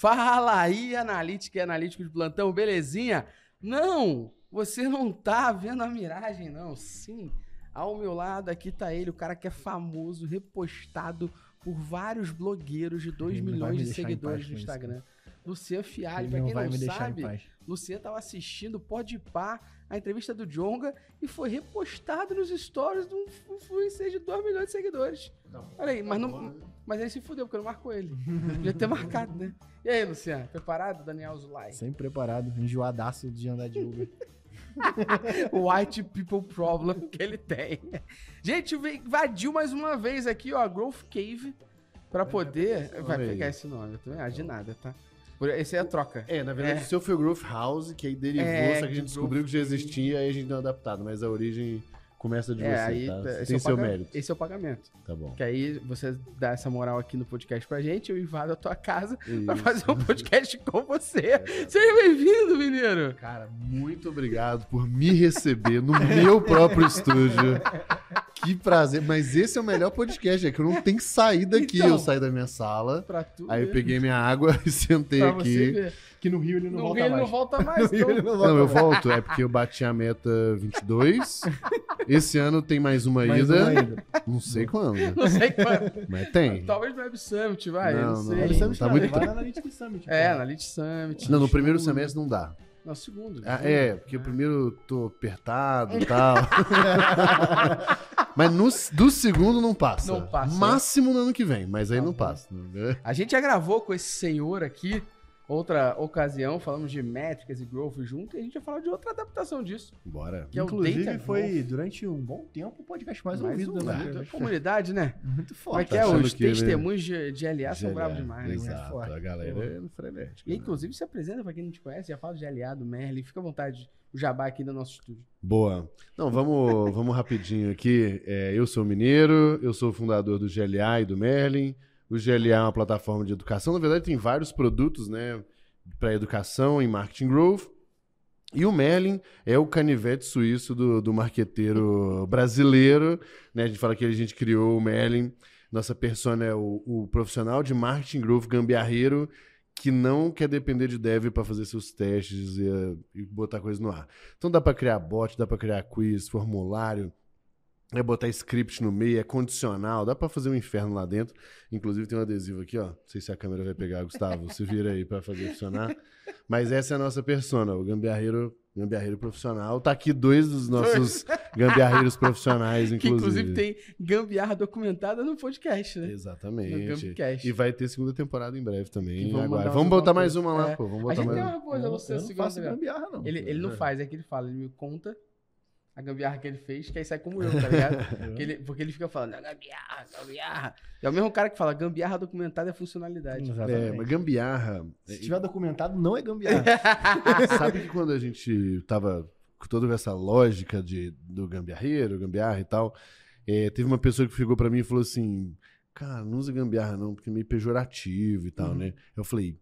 Fala aí, analítica e analítico de plantão, belezinha? Não, você não tá vendo a miragem, não. Sim, ao meu lado aqui tá ele, o cara que é famoso, repostado por vários blogueiros de 2 Ele não vai milhões de seguidores no Instagram. Luciano Fialho, pra não quem não deixar sabe, em paz. Luciano tava assistindo Pode Pá, a entrevista do Jonga, e foi repostado nos stories de um influencer de 2 milhões de seguidores. Olha aí, mas, não, mas ele se fudeu, porque não marcou ele. Podia ter marcado, né? E aí, Luciano, preparado? Daniel Zulay. Sempre preparado, enjoadaço de andar de Uber. O white people problem que ele tem. Gente, invadiu mais uma vez aqui, ó, a Growth Cave, pra poder... Vai aí. pegar esse nome, eu também acho de nada, tá? Esse é a troca. É, na verdade, É. o seu foi o Growth House, que aí derivou, É, só que a de gente descobriu que já existia, aí a gente deu adaptado, mas a origem começa de É, você, aí tá? tá- Você tem é seu paga- mérito. esse é o pagamento. Tá bom. Que aí você dá essa moral aqui no podcast pra gente, eu invado a tua casa pra Isso. fazer um podcast com você. Seja bem-vindo, menino! Cara, muito obrigado por me receber no meu próprio estúdio. Que prazer. Mas esse é o melhor podcast, é que eu não tenho que sair daqui. Então. eu saí da minha sala, Pra aí eu peguei minha água e sentei pra aqui. Que no Rio ele não No volta Rio ele mais. não volta mais, No Rio ele então. não volta Não, eu volto, é porque eu bati a meta 22. Esse ano tem mais uma Mais ida. uma ida. Não sei quando, Não sei quando. mas tem. Talvez no Web Summit, vai, Não, não, não, sei. Web Ele Summit Tá não, muito ele vai na Analytics Summit. É, na Lit Summit. Não, no primeiro semestre não dá. No segundo. Ah, é, porque o primeiro eu tô apertado e tal. mas no, do segundo não passa. Não passa. Máximo no ano que vem, mas aí Tá não bom. passa. A gente já gravou com esse senhor aqui, outra ocasião, falamos de métricas e growth junto, e a gente já falou de outra adaptação disso, Bora. que é o Inclusive, Data foi Growth. durante um bom tempo o podcast mais, Mais ouvido um, da né? Comunidade, né? Muito é forte. que é? achando Os que ele- testemunhos de, de LA são bravos demais, né? Exato, Forte. a galera é frenética. E né? inclusive se apresenta pra quem não te conhece, já fala de LA, do Merlin, fica à vontade, o jabá aqui no nosso estúdio. Boa. Não, vamos, vamos rapidinho aqui. É, eu sou mineiro, eu sou fundador do GLA e do Merlin. O GLA é uma plataforma de educação. Na verdade, tem vários produtos, né? Para educação em marketing growth. E o Merlin é o canivete suíço do, do marqueteiro brasileiro. Né? A gente fala que a gente criou o Merlin. Nossa persona é o, o profissional de marketing growth gambiarreiro que não quer depender de dev para fazer seus testes e, e botar coisa no ar. Então dá para criar bot, dá para criar quiz, formulário, é botar script no meio, é condicional, dá para fazer um inferno lá dentro. Inclusive tem um adesivo aqui, ó. Não sei se a câmera vai pegar, Gustavo, se vira aí para fazer funcionar. Mas essa é a nossa persona, o gambiarreiro, gambiarreiro profissional. Tá aqui dois dos nossos gambiarreiros profissionais, Que inclusive. inclusive tem gambiarra documentada no podcast, né? No Exatamente. E vai ter segunda temporada em breve também. Vamos Vamos botar mais uma lá, É. pô. Vamos A botar gente mais tem uma. uma coisa, você eu não faço gambiarra. gambiarra, não. Ele, ele não É. faz, é que ele fala, ele me conta a gambiarra que ele fez, que aí sai como eu, tá ligado? Que ele- porque ele fica falando, "Ah, gambiarra, gambiarra. É o mesmo cara que fala, gambiarra documentada é funcionalidade. É, Exatamente. mas gambiarra. Se tiver documentado, não é gambiarra. Sabe que quando a gente tava com toda essa lógica de, do gambiarreiro, gambiarra e tal, é, teve uma pessoa que ficou pra mim e falou assim: Cara, não usa gambiarra não, porque é meio pejorativo e tal, Uhum. né? Eu falei.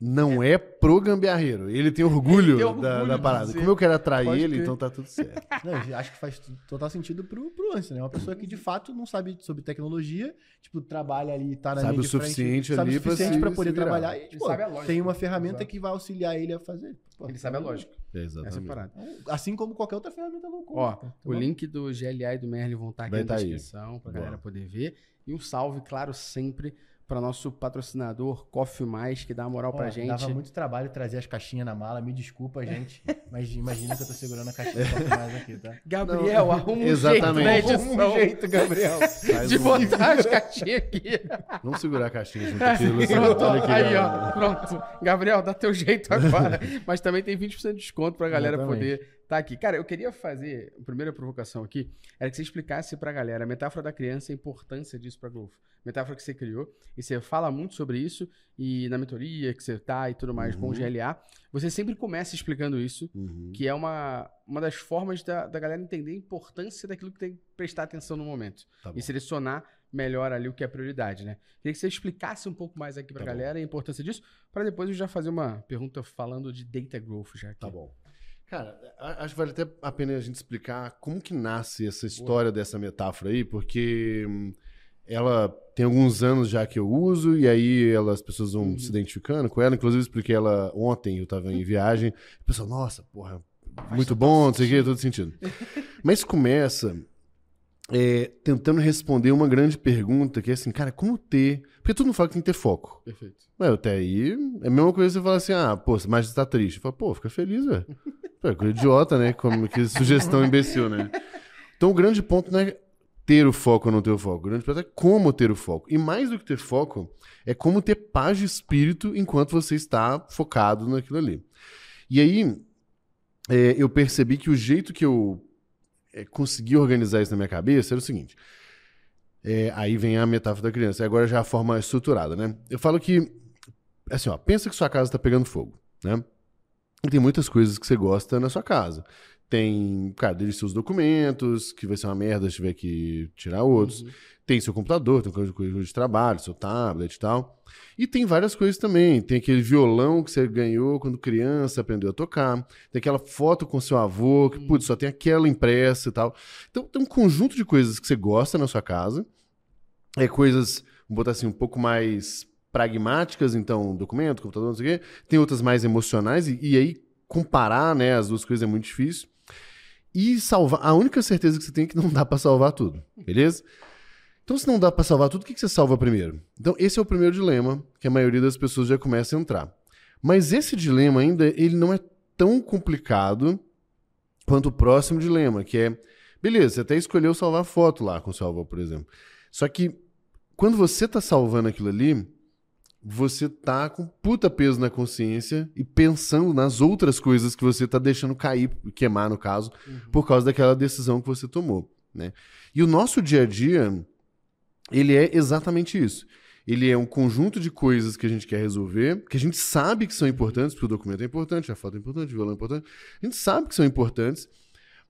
Não é pro gambiarreiro. Ele tem orgulho, Ele tem orgulho da, da parada. dizer. Como eu quero atrair ele, crer. então tá tudo certo. Não, acho que faz total sentido pro, pro lance, né? Uma pessoa que de fato não sabe sobre tecnologia, tipo, trabalha ali, tá na Sabe linha o de frente, suficiente sabe ali o pra suficiente se- pra poder trabalhar e, Ele tipo, sabe a lógica. tem uma ferramenta Exato. que vai auxiliar ele a fazer. Pô, Ele sabe a então, lógica. É, Essa é exatamente. parada. Assim como qualquer outra ferramenta low code. Ó, tá o bom? link do GLA e do Merlin vão estar aqui Vai na tá aí. descrição pra Boa. galera poder ver. E um salve, claro, sempre para nosso patrocinador Coffee Mais, que dá uma moral Ó, pra gente. Dava muito trabalho trazer as caixinhas na mala, me desculpa, gente. mas imagina que eu tô segurando a caixinha um pouco mais aqui, tá? Gabriel, arruma um Exatamente. jeito na edição Um jeito, Gabriel. Faz de um- botar as caixinhas aqui. Vamos segurar a caixinha junto aqui, Luciano. Pronto, Olha aqui, aí, ó. Pronto. Gabriel, dá teu jeito agora. Mas também tem 20% de desconto pra galera Exatamente. poder tá aqui. Cara, eu queria fazer, a primeira provocação aqui, era que você explicasse pra galera a metáfora da criança e a importância disso pra Growth. Metáfora que você criou, e você fala muito sobre isso, e na mentoria que você tá e tudo mais com o Uhum. GLA, você sempre começa explicando isso, Uhum. que é uma, uma das formas da, da galera entender a importância daquilo que tem que prestar atenção no momento Tá bom. e selecionar melhor ali o que é prioridade, né? Queria que você explicasse um pouco mais aqui pra Tá bom. galera a importância disso, para depois eu já fazer uma pergunta falando de data growth já aqui. Tá bom. Cara, a- acho que vale até a pena a gente explicar como que nasce essa história dessa metáfora aí, porque hum, ela tem alguns anos já que eu uso, e aí ela, as pessoas vão Uhum. se identificando com ela. Inclusive, eu expliquei ela ontem, eu tava em viagem. O pessoal, nossa, porra, muito bom, não sei o que, todo sentido. Mas começa é, tentando responder uma grande pergunta, que é assim, cara, como ter. Porque todo mundo fala que tem que ter foco. Perfeito. Ué, até aí é a mesma coisa que você falar assim, ah, pô, mas você tá triste. Fala, pô, fica feliz, velho. Pô, é idiota, né? Como que sugestão imbecil, né? Então o grande ponto não é ter o foco ou não ter o foco. O grande ponto é como ter o foco. E mais do que ter foco, é como ter paz de espírito enquanto você está focado naquilo ali. E aí, é, eu percebi que o jeito que eu é, consegui organizar isso na minha cabeça era o seguinte. É, aí vem a metáfora da criança. E agora já a forma estruturada, né? Eu falo que, assim, ó, pensa que sua casa está pegando fogo, né? E tem muitas coisas que você gosta na sua casa. Tem, cara, desde seus documentos, que vai ser uma merda se tiver que tirar outros. Tem seu computador, tem coisa de trabalho, seu tablet e tal. E tem várias coisas também. Tem aquele violão que você ganhou quando criança, aprendeu a tocar. Tem aquela foto com seu avô, que, putz, só tem aquela impressa e tal. Então, tem um conjunto de coisas que você gosta na sua casa. É coisas, vamos botar assim, um pouco mais pragmáticas, então, documento, computador, não sei o quê. Tem outras mais emocionais, e, e aí comparar né, as duas coisas é muito difícil. E salvar. A única certeza que você tem é que não dá pra salvar tudo, beleza? Então, se não dá pra salvar tudo, o que que você salva primeiro? Então, esse é o primeiro dilema que a maioria das pessoas já começa a entrar. Mas esse dilema ainda, ele não é tão complicado quanto o próximo dilema, que é, beleza, você até escolheu salvar foto lá com o avô, por exemplo. Só que quando você tá salvando aquilo ali, você tá com puta peso na consciência e pensando nas outras coisas que você tá deixando cair, queimar no caso, por causa daquela decisão que você tomou, né? E o nosso dia a dia, ele é exatamente isso. Ele é um conjunto de coisas que a gente quer resolver, que a gente sabe que são importantes, porque o documento é importante, a foto é importante, o violão é importante. A gente sabe que são importantes,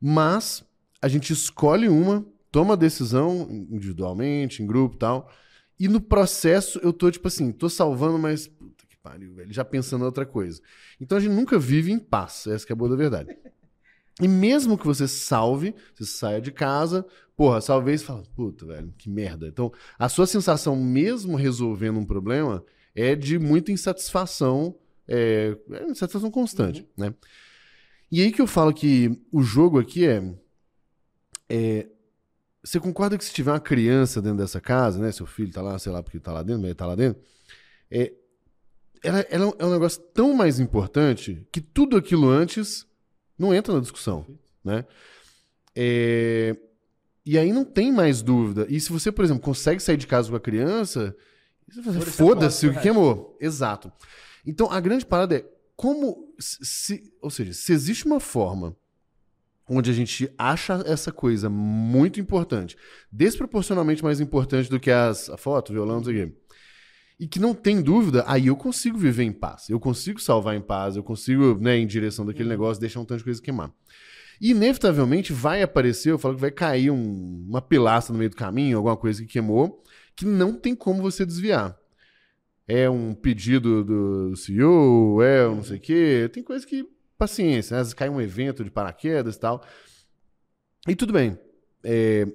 mas a gente escolhe uma, toma a decisão individualmente, em grupo e tal. E no processo eu tô, tipo assim, tô salvando, mas. Puta que pariu, velho. Já pensando em outra coisa. Então a gente nunca vive em paz. Essa que é a boa da verdade. E mesmo que você salve, você saia de casa, porra, salvei e fala, puta, velho, que merda. Então, a sua sensação, mesmo resolvendo um problema, é de muita insatisfação, é, é insatisfação constante, né? E aí que eu falo que o jogo aqui é, é. Você concorda que se tiver uma criança dentro dessa casa, né? Seu filho tá lá, sei lá porque tá lá dentro, mas ele tá lá dentro. É, ela, ela é um negócio tão mais importante que tudo aquilo antes não entra na discussão, né? É, e aí não tem mais dúvida. E se você, por exemplo, consegue sair de casa com a criança, Foda-se o que queimou. Exato. Então a grande parada é como se, ou seja, se existe uma forma onde a gente acha essa coisa muito importante, desproporcionalmente mais importante do que as, a foto, o violão, não sei o quê, e que não tem dúvida, aí eu consigo viver em paz. Eu consigo salvar em paz, eu consigo, né, em direção daquele negócio, deixar um tanto de coisa queimar. E, inevitavelmente vai aparecer, eu falo que vai cair um- uma pilastra no meio do caminho, alguma coisa que queimou, que não tem como você desviar. É um pedido do CEO, é um não sei o quê. Tem coisa que, paciência, né? às vezes cai um evento de paraquedas e tal. E tudo bem. É,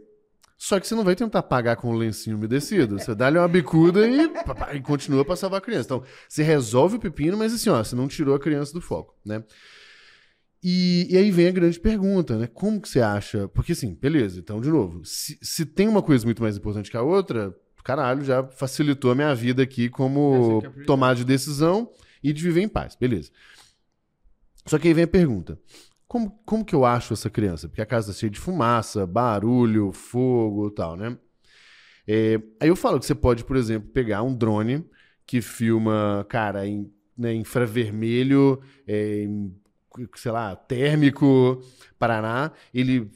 Só que você não vai tentar pagar com o lencinho umedecido. Você dá-lhe uma bicuda e, e continua pra salvar a criança. Então, você resolve o pepino, mas assim, ó, você não tirou a criança do foco, né? E, e aí vem a grande pergunta, né? Como que você acha? Porque assim, beleza, então, de novo, se, se tem uma coisa muito mais importante que a outra, caralho, já facilitou a minha vida aqui como é tomar de decisão e de viver em paz, beleza. Só que aí vem a pergunta: como, como que eu acho essa criança? Porque a casa tá cheia de fumaça, barulho, fogo e tal, né? É, aí eu falo que você pode, por exemplo, pegar um drone que filma, cara, em né, infravermelho, é, em, sei lá, térmico, Paraná, ele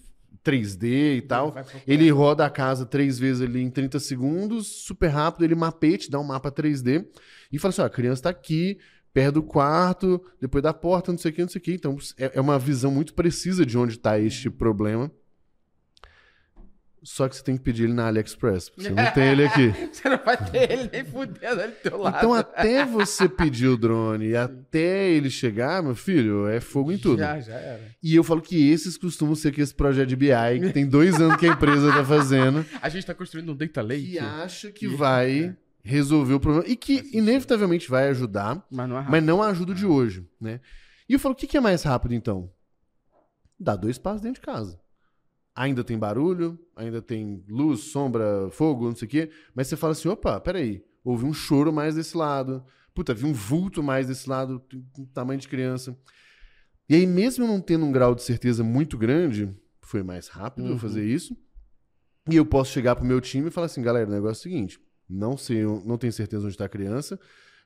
3D e tal. Ele roda a casa três vezes ali em 30 segundos, super rápido, ele mapeia, te dá um mapa 3D e fala assim: ó, a criança tá aqui, perto do quarto, depois da porta, não sei o que, não sei o que. Então é, é uma visão muito precisa de onde está este problema. só que você tem que pedir ele na AliExpress. Você não tem ele aqui. Você não vai ter ele nem fudendo ali do teu lado. Então, até você pedir o drone e até ele chegar, meu filho, é fogo em tudo. Já, já era. E eu falo que esses costumam ser que esse projeto de BI, que tem dois anos que a empresa tá fazendo, A gente tá construindo um data lake. que acha que vai resolver o problema. E que inevitavelmente vai ajudar, Mas não é mas não ajuda de hoje, né? E eu falo, o que, que é mais rápido, então? Dá dois passos dentro de casa. Ainda tem barulho, ainda tem luz, sombra, fogo, não sei o quê, mas você fala assim, opa, peraí, houve um choro mais desse lado, puta, vi um vulto mais desse lado, um tamanho de criança. E aí, mesmo eu não tendo um grau de certeza muito grande, foi mais rápido eu Uhum. fazer isso, e eu posso chegar pro meu time e falar assim, galera, o negócio é o seguinte, não sei, não tenho certeza onde está a criança,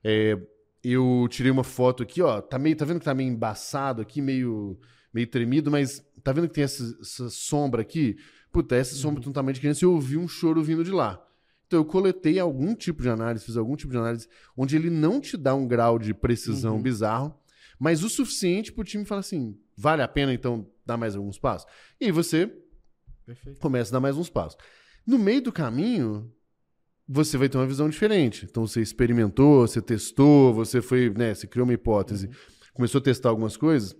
é, eu tirei uma foto aqui, ó, tá meio, tá vendo que tá meio embaçado aqui, meio, meio tremido, mas tá vendo que tem essa, essa sombra aqui? Puta, essa sombra tem um tamanho de criança e eu ouvi um choro vindo de lá. Então eu coletei algum tipo de análise, fiz algum tipo de análise onde ele não te dá um grau de precisão Uhum. bizarro, mas o suficiente pro time falar assim, vale a pena então dar mais alguns passos? E aí você Perfeito. começa a dar mais uns passos. No meio do caminho, você vai ter uma visão diferente. Então você experimentou, você testou, você foi, né, você criou uma hipótese, começou a testar algumas coisas,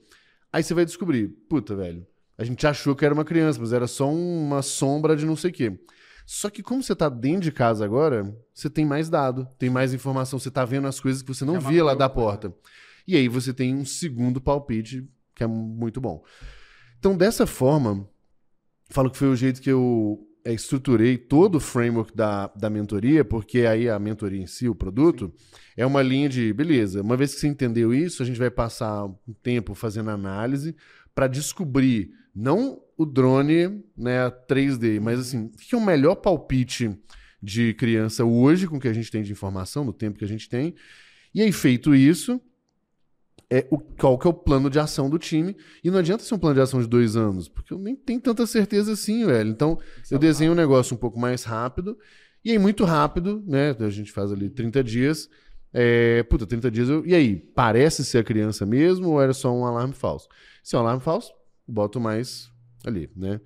aí você vai descobrir, puta, velho, a gente achou que era uma criança, mas era só uma sombra de não sei o quê. Só que como você tá dentro de casa agora, você tem mais dado, tem mais informação, você tá vendo as coisas que você não Já via lá da né? porta. E aí você tem um segundo palpite que é muito bom. Então, dessa forma, falo que foi o jeito que eu é, estruturei todo o framework da, da mentoria, porque aí a mentoria em si, o produto, é uma linha de, beleza, uma vez que você entendeu isso, a gente vai passar um tempo fazendo análise para descobrir, não o drone né, 3D, mas assim, o que é o melhor palpite de criança hoje, com o que a gente tem de informação, no tempo que a gente tem. E aí, feito isso, é o, qual que é o plano de ação do time. E não adianta ser um plano de ação de dois anos, porque eu nem tenho tanta certeza assim, velho. Então, eu desenho um negócio um pouco mais rápido. E aí, muito rápido, né? A gente faz ali 30 dias. É, puta, 30 dias eu. E aí, parece ser a criança mesmo ou era só um alarme falso? Se é um alarme falso, boto mais ali, né?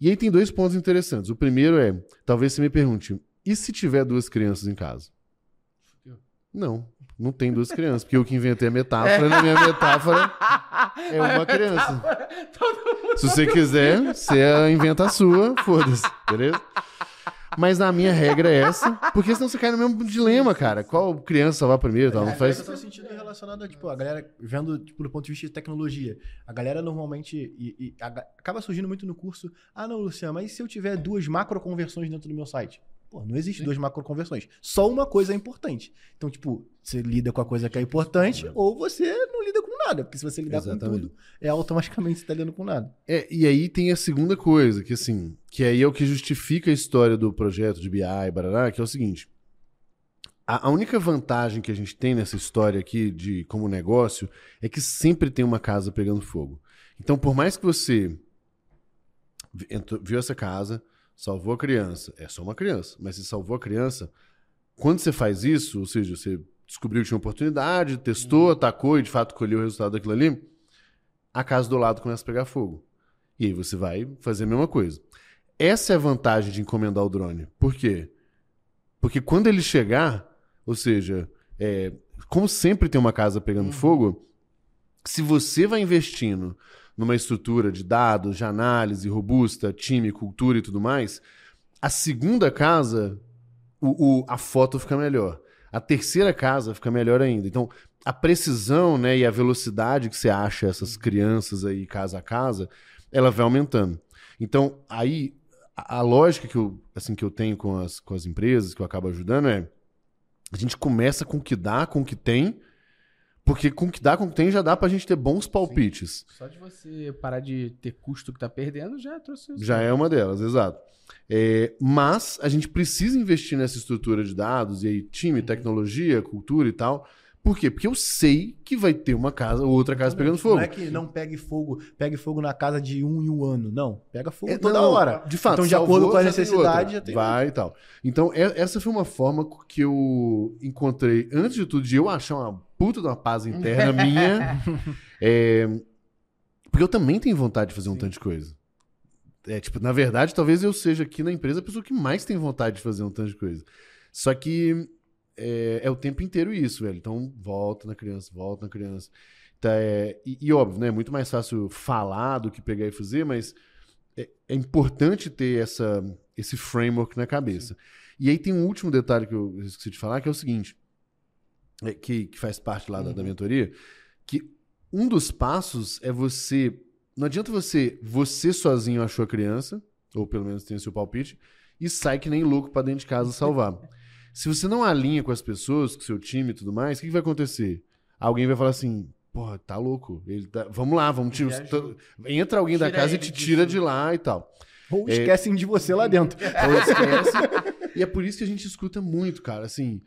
E aí tem dois pontos interessantes. O primeiro é, talvez você me pergunte, e se tiver duas crianças em casa? Não, não tem duas crianças, porque eu que inventei a metáfora, na minha metáfora é uma criança. Se você quiser, você inventa a sua, foda-se, beleza? Mas a minha regra é essa, porque senão você cai no mesmo dilema, cara. Qual criança salvar primeiro e tal? Não faz. Faz sentido relacionado a, tipo, a galera vendo, tipo, do ponto de vista de tecnologia. A galera normalmente e, e a- acaba surgindo muito no curso. Ah, não, Luciano, mas e se eu tiver duas macro conversões dentro do meu site? Pô, não existe duas macro conversões. Só uma coisa é importante. Então, tipo, você lida com a coisa que é importante ou você não lida com nada. Porque se você lidar Exatamente. com tudo, é automaticamente você tá lidando com nada. É, e aí tem a segunda coisa, que assim, que aí é o que justifica a história do projeto de BI, barará, que é o seguinte. A, a única vantagem que a gente tem nessa história aqui de como negócio é que sempre tem uma casa pegando fogo. Então, por mais que você viu essa casa, salvou a criança, é só uma criança, mas você salvou a criança, quando você faz isso, ou seja, você descobriu que tinha uma oportunidade, testou, atacou e de fato colheu o resultado daquilo ali, a casa do lado começa a pegar fogo. E aí você vai fazer a mesma coisa. Essa é a vantagem de encomendar o drone. Por quê? Porque quando ele chegar, ou seja, é, como sempre tem uma casa pegando fogo, se você vai investindo numa estrutura de dados, de análise robusta, time, cultura e tudo mais, a segunda casa, o, o- a foto fica melhor. A terceira casa fica melhor ainda. Então, a precisão né, e a velocidade que você acha essas crianças aí casa a casa, ela vai aumentando. Então, aí, a, a lógica que eu, assim, que eu tenho com as, com as empresas, que eu acabo ajudando, é a gente começa com o que dá, com o que tem, porque com o que dá, com o que tem, já dá pra gente ter bons palpites. Só de você parar de ter custo que tá perdendo, já trouxe isso. Já é uma delas, exato. É, mas a gente precisa investir nessa estrutura de dados, e aí time, tecnologia, cultura e tal. Por quê? Porque eu sei que vai ter uma casa, outra casa pegando fogo. Não é que não pegue fogo, pegue fogo na casa de um em um ano. Não, pega fogo É, toda não, hora. De fato, Então, de salvou, acordo com a necessidade, já tem Vai e tal. Então, essa foi uma forma que eu encontrei, antes de tudo, de eu achar uma puta de uma paz interna minha. É, porque eu também tenho vontade de fazer um tanto de coisa. É, tipo, na verdade, talvez eu seja aqui na empresa a pessoa que mais tem vontade de fazer um tanto de coisa. Só que é, é o tempo inteiro isso, velho. Então, volta na criança, volta na criança. Tá, é, e, e, óbvio, né? É muito mais fácil falar do que pegar e fazer, mas é, é importante ter essa, esse framework na cabeça. Sim. E aí tem um último detalhe que eu esqueci de falar, que é o seguinte, é, que, que faz parte lá uhum. da, da uhum. mentoria, que um dos passos é você. Não adianta você, você sozinho achou a criança, ou pelo menos tem o seu palpite, e sai que nem louco para dentro de casa salvar. Se você não alinha com as pessoas, com o seu time e tudo mais, o que, que vai acontecer? Alguém vai falar assim, porra, tá louco. Ele tá... Vamos lá, vamos tirar. Entra alguém tira da casa e te tira disso. de lá e tal. Ou é... esquecem de você lá dentro. Ou esquecem. e é por isso que a gente escuta muito, cara. Assim,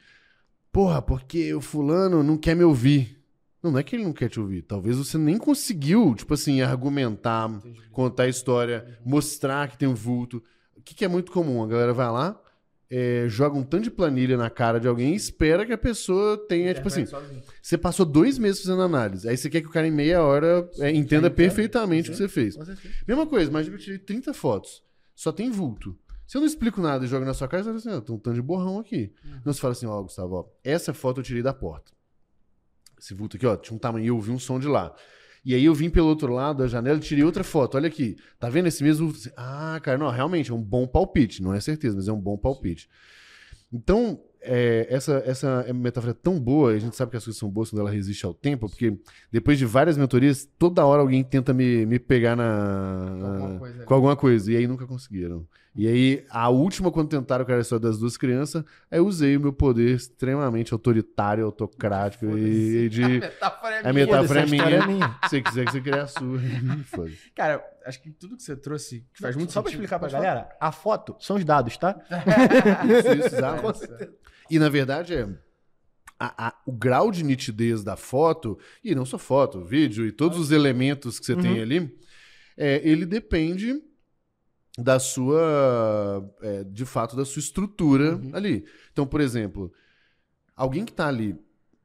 porra, porque o fulano não quer me ouvir. Não, não é que ele não quer te ouvir. Talvez você nem conseguiu, tipo assim, argumentar, Entendi. contar a história, mostrar que tem um vulto. O que, que é muito comum? A galera vai lá, é, joga um tanto de planilha na cara de alguém e espera que a pessoa tenha, é, tipo assim, sozinho. você passou dois meses fazendo análise, aí você quer que o cara em meia hora é, entenda perfeitamente o que você fez. Mesma coisa, mas eu tirei 30 fotos, só tem vulto. Se eu não explico nada e jogo na sua cara, você fala assim, ah, tem um tanto de borrão aqui. Uhum. Não, você fala assim, ó, oh, Gustavo, ó, essa foto eu tirei da porta. Esse vulto aqui, ó, tinha um tamanho, eu ouvi um som de lá. E aí eu vim pelo outro lado da janela e tirei outra foto. Olha aqui. Tá vendo esse mesmo? Ah, cara, não, realmente é um bom palpite. Não é certeza, mas é um bom palpite. Então, é, essa, essa metáfora é tão boa, a gente sabe que as coisas são boas quando ela resiste ao tempo, porque depois de várias mentorias, toda hora alguém tenta me, me pegar na, com, alguma coisa, com alguma coisa, e aí nunca conseguiram. E aí, a última, quando tentaram criar a história das duas crianças, aí eu usei o meu poder extremamente autoritário, autocrático e, e de. A metáfora é minha. A metáfora é minha. É minha. Se você quiser que você crie a sua. Cara, acho que tudo que você trouxe que faz muito Só sentido. pra explicar pra galera, a foto são os dados, tá? isso, exato. E na verdade é. A, a, o grau de nitidez da foto, e não só foto, vídeo e todos os elementos que você uhum. tem ali, é, ele depende da sua, é, de fato, da sua estrutura uhum. ali. Então, por exemplo, alguém que está ali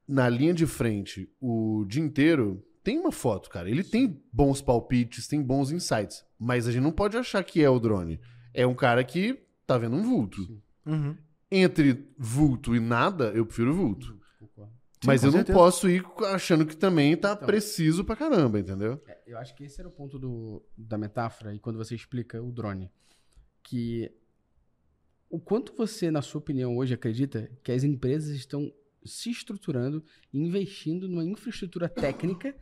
na linha de frente o dia inteiro tem uma foto, cara. Ele tem bons palpites, tem bons insights, mas a gente não pode achar que é o drone. É um cara que tá vendo um vulto. Uhum. Entre vulto e nada, eu prefiro vulto. Sim, Mas eu certeza. não posso ir achando que também tá então, preciso pra caramba, entendeu? É, eu acho que esse era o ponto do, da metáfora e quando você explica o drone. Que o quanto você, na sua opinião, hoje acredita que as empresas estão se estruturando e investindo numa infraestrutura técnica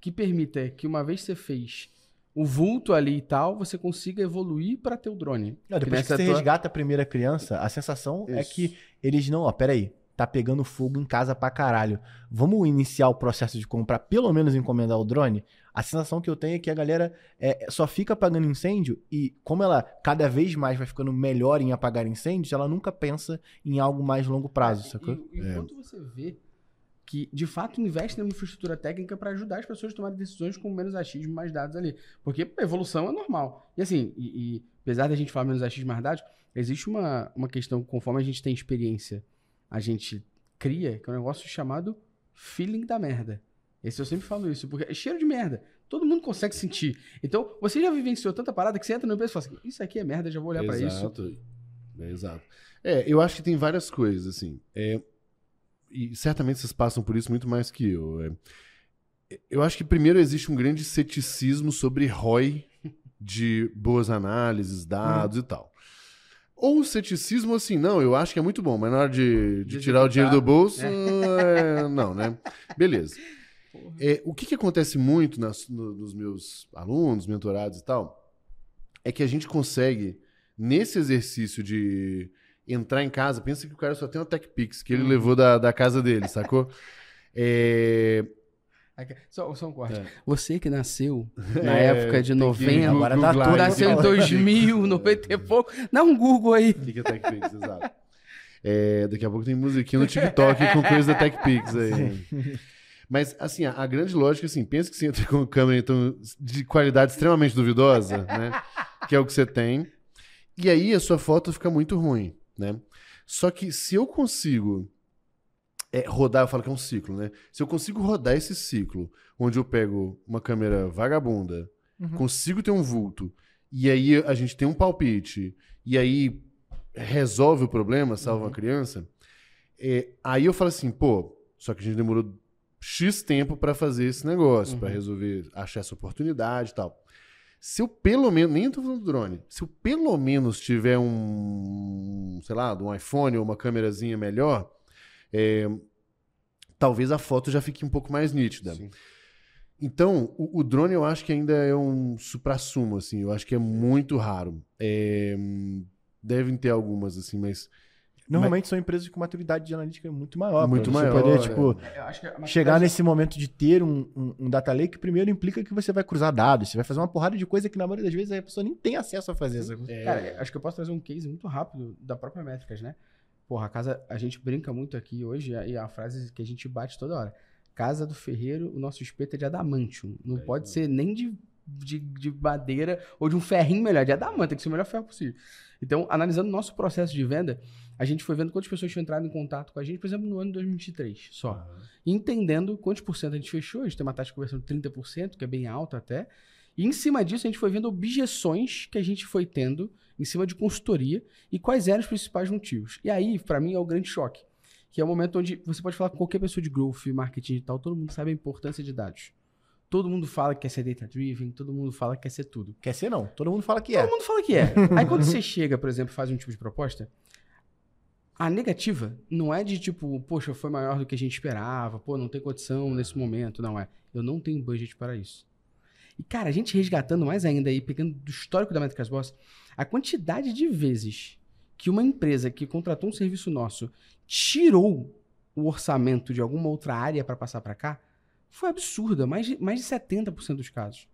que permita que, uma vez que você fez o vulto ali e tal, você consiga evoluir para ter o drone. Não, depois que, que você tua... resgata a primeira criança, a sensação é Isso. é que eles não, ó, peraí, tá pegando fogo em casa pra caralho. Vamos iniciar o processo de comprar, pelo menos encomendar o drone? A sensação que eu tenho é que a galera é, só fica apagando incêndio e, como ela cada vez mais vai ficando melhor em apagar incêndios, ela nunca pensa em algo mais longo prazo, é, sacou? E, e é. você vê que, de fato, investe numa infraestrutura técnica para ajudar as pessoas a tomarem decisões com menos achismo, mais dados ali. Porque evolução é normal. E assim, e, e apesar da gente falar menos achismo, mais dados, existe uma, uma questão, conforme a gente tem experiência a gente cria, que é um negócio chamado feeling da merda. Esse eu sempre falo isso, porque é cheiro de merda. Todo mundo consegue sentir. Então, você já vivenciou tanta parada que você entra no empresa e fala assim: Isso aqui é merda, já vou olhar para isso. Exato. É, eu acho que tem várias coisas, assim. É, e certamente vocês passam por isso muito mais que eu. É, eu acho que primeiro existe um grande ceticismo sobre ROI de boas análises, dados hum. e tal. Ou o ceticismo assim, não, eu acho que é muito bom, mas na hora de, de tirar o dinheiro do bolso, é. É, não, né? Beleza. É, o que, que acontece muito nas, no, nos meus alunos, mentorados e tal, é que a gente consegue, nesse exercício de entrar em casa, pensa que o cara só tem uma TechPix que ele hum. levou da, da casa dele, sacou? É, só, só um corte. É. Você que nasceu na é, época de 90, agora tá tudo, nasceu em 2000, 90 e pouco. Dá um Google aí. Fica TechPix, exato. É, daqui a pouco tem musiquinha no TikTok com coisa da TechPix aí. Mas, assim, a, a, grande lógica, assim, pensa que você entra com câmera então, de qualidade extremamente duvidosa, né? Que é o que você tem. E aí a sua foto fica muito ruim, né? Só que se eu consigo é, rodar, eu falo que é um ciclo, né? Se eu consigo rodar esse ciclo, onde eu pego uma câmera vagabunda, uhum. consigo ter um vulto, e aí a gente tem um palpite, e aí resolve o problema, salva Uhum. a criança, é, aí eu falo assim, pô, só que a gente demorou X tempo pra fazer esse negócio, pra Uhum. resolver, achar essa oportunidade e tal. Se eu pelo menos, nem tô falando do drone, se eu pelo menos tiver um, sei lá, um iPhone ou uma câmerazinha melhor, é, talvez a foto já fique um pouco mais nítida. Sim. Então, o, o drone eu acho que ainda é um supra-sumo, assim, eu acho que é muito raro. É, devem ter algumas, assim, mas Normalmente são empresas com maturidade de analítica muito maior. Muito você maior, Poder, é. tipo, chegar maturidade- nesse momento de ter um, um, um data lake, primeiro implica que você vai cruzar dados, você vai fazer uma porrada de coisa que na maioria das vezes a pessoa nem tem acesso a fazer. sabe? Cara, acho que eu posso trazer um case muito rápido da própria Métricas, né? Porra, a casa, a gente brinca muito aqui hoje, e é a frase que a gente bate toda hora. Casa do ferreiro, o nosso espeto é de adamantium. Não pode ser nem de, de, de madeira ou de um ferrinho melhor, é de adamante, tem que ser o melhor ferro possível. Então, analisando o nosso processo de venda, a gente foi vendo quantas pessoas tinham entrado em contato com a gente, por exemplo, no ano de 2023 só. E entendendo quantos por cento a gente fechou, a gente tem uma taxa de conversão de 30%, que é bem alta até. E em cima disso, a gente foi vendo objeções que a gente foi tendo em cima de consultoria e quais eram os principais motivos. E aí, para mim, é o grande choque. Que é o momento onde você pode falar com qualquer pessoa de growth, marketing e tal, todo mundo sabe a importância de dados. Todo mundo fala que quer ser data-driven, todo mundo fala que quer ser tudo. Quer ser não, todo mundo fala que é. Todo mundo fala que é. Aí quando você chega, por exemplo, e faz um tipo de proposta, a negativa não é de tipo, poxa, foi maior do que a gente esperava, pô, não tem condição nesse momento. Não é. Eu não tenho budget para isso. E, cara, a gente resgatando mais ainda aí, pegando do histórico da Métricas Boss, a quantidade de vezes que uma empresa que contratou um serviço nosso tirou o orçamento de alguma outra área para passar para cá foi absurda. Mais de, mais de 70% dos casos.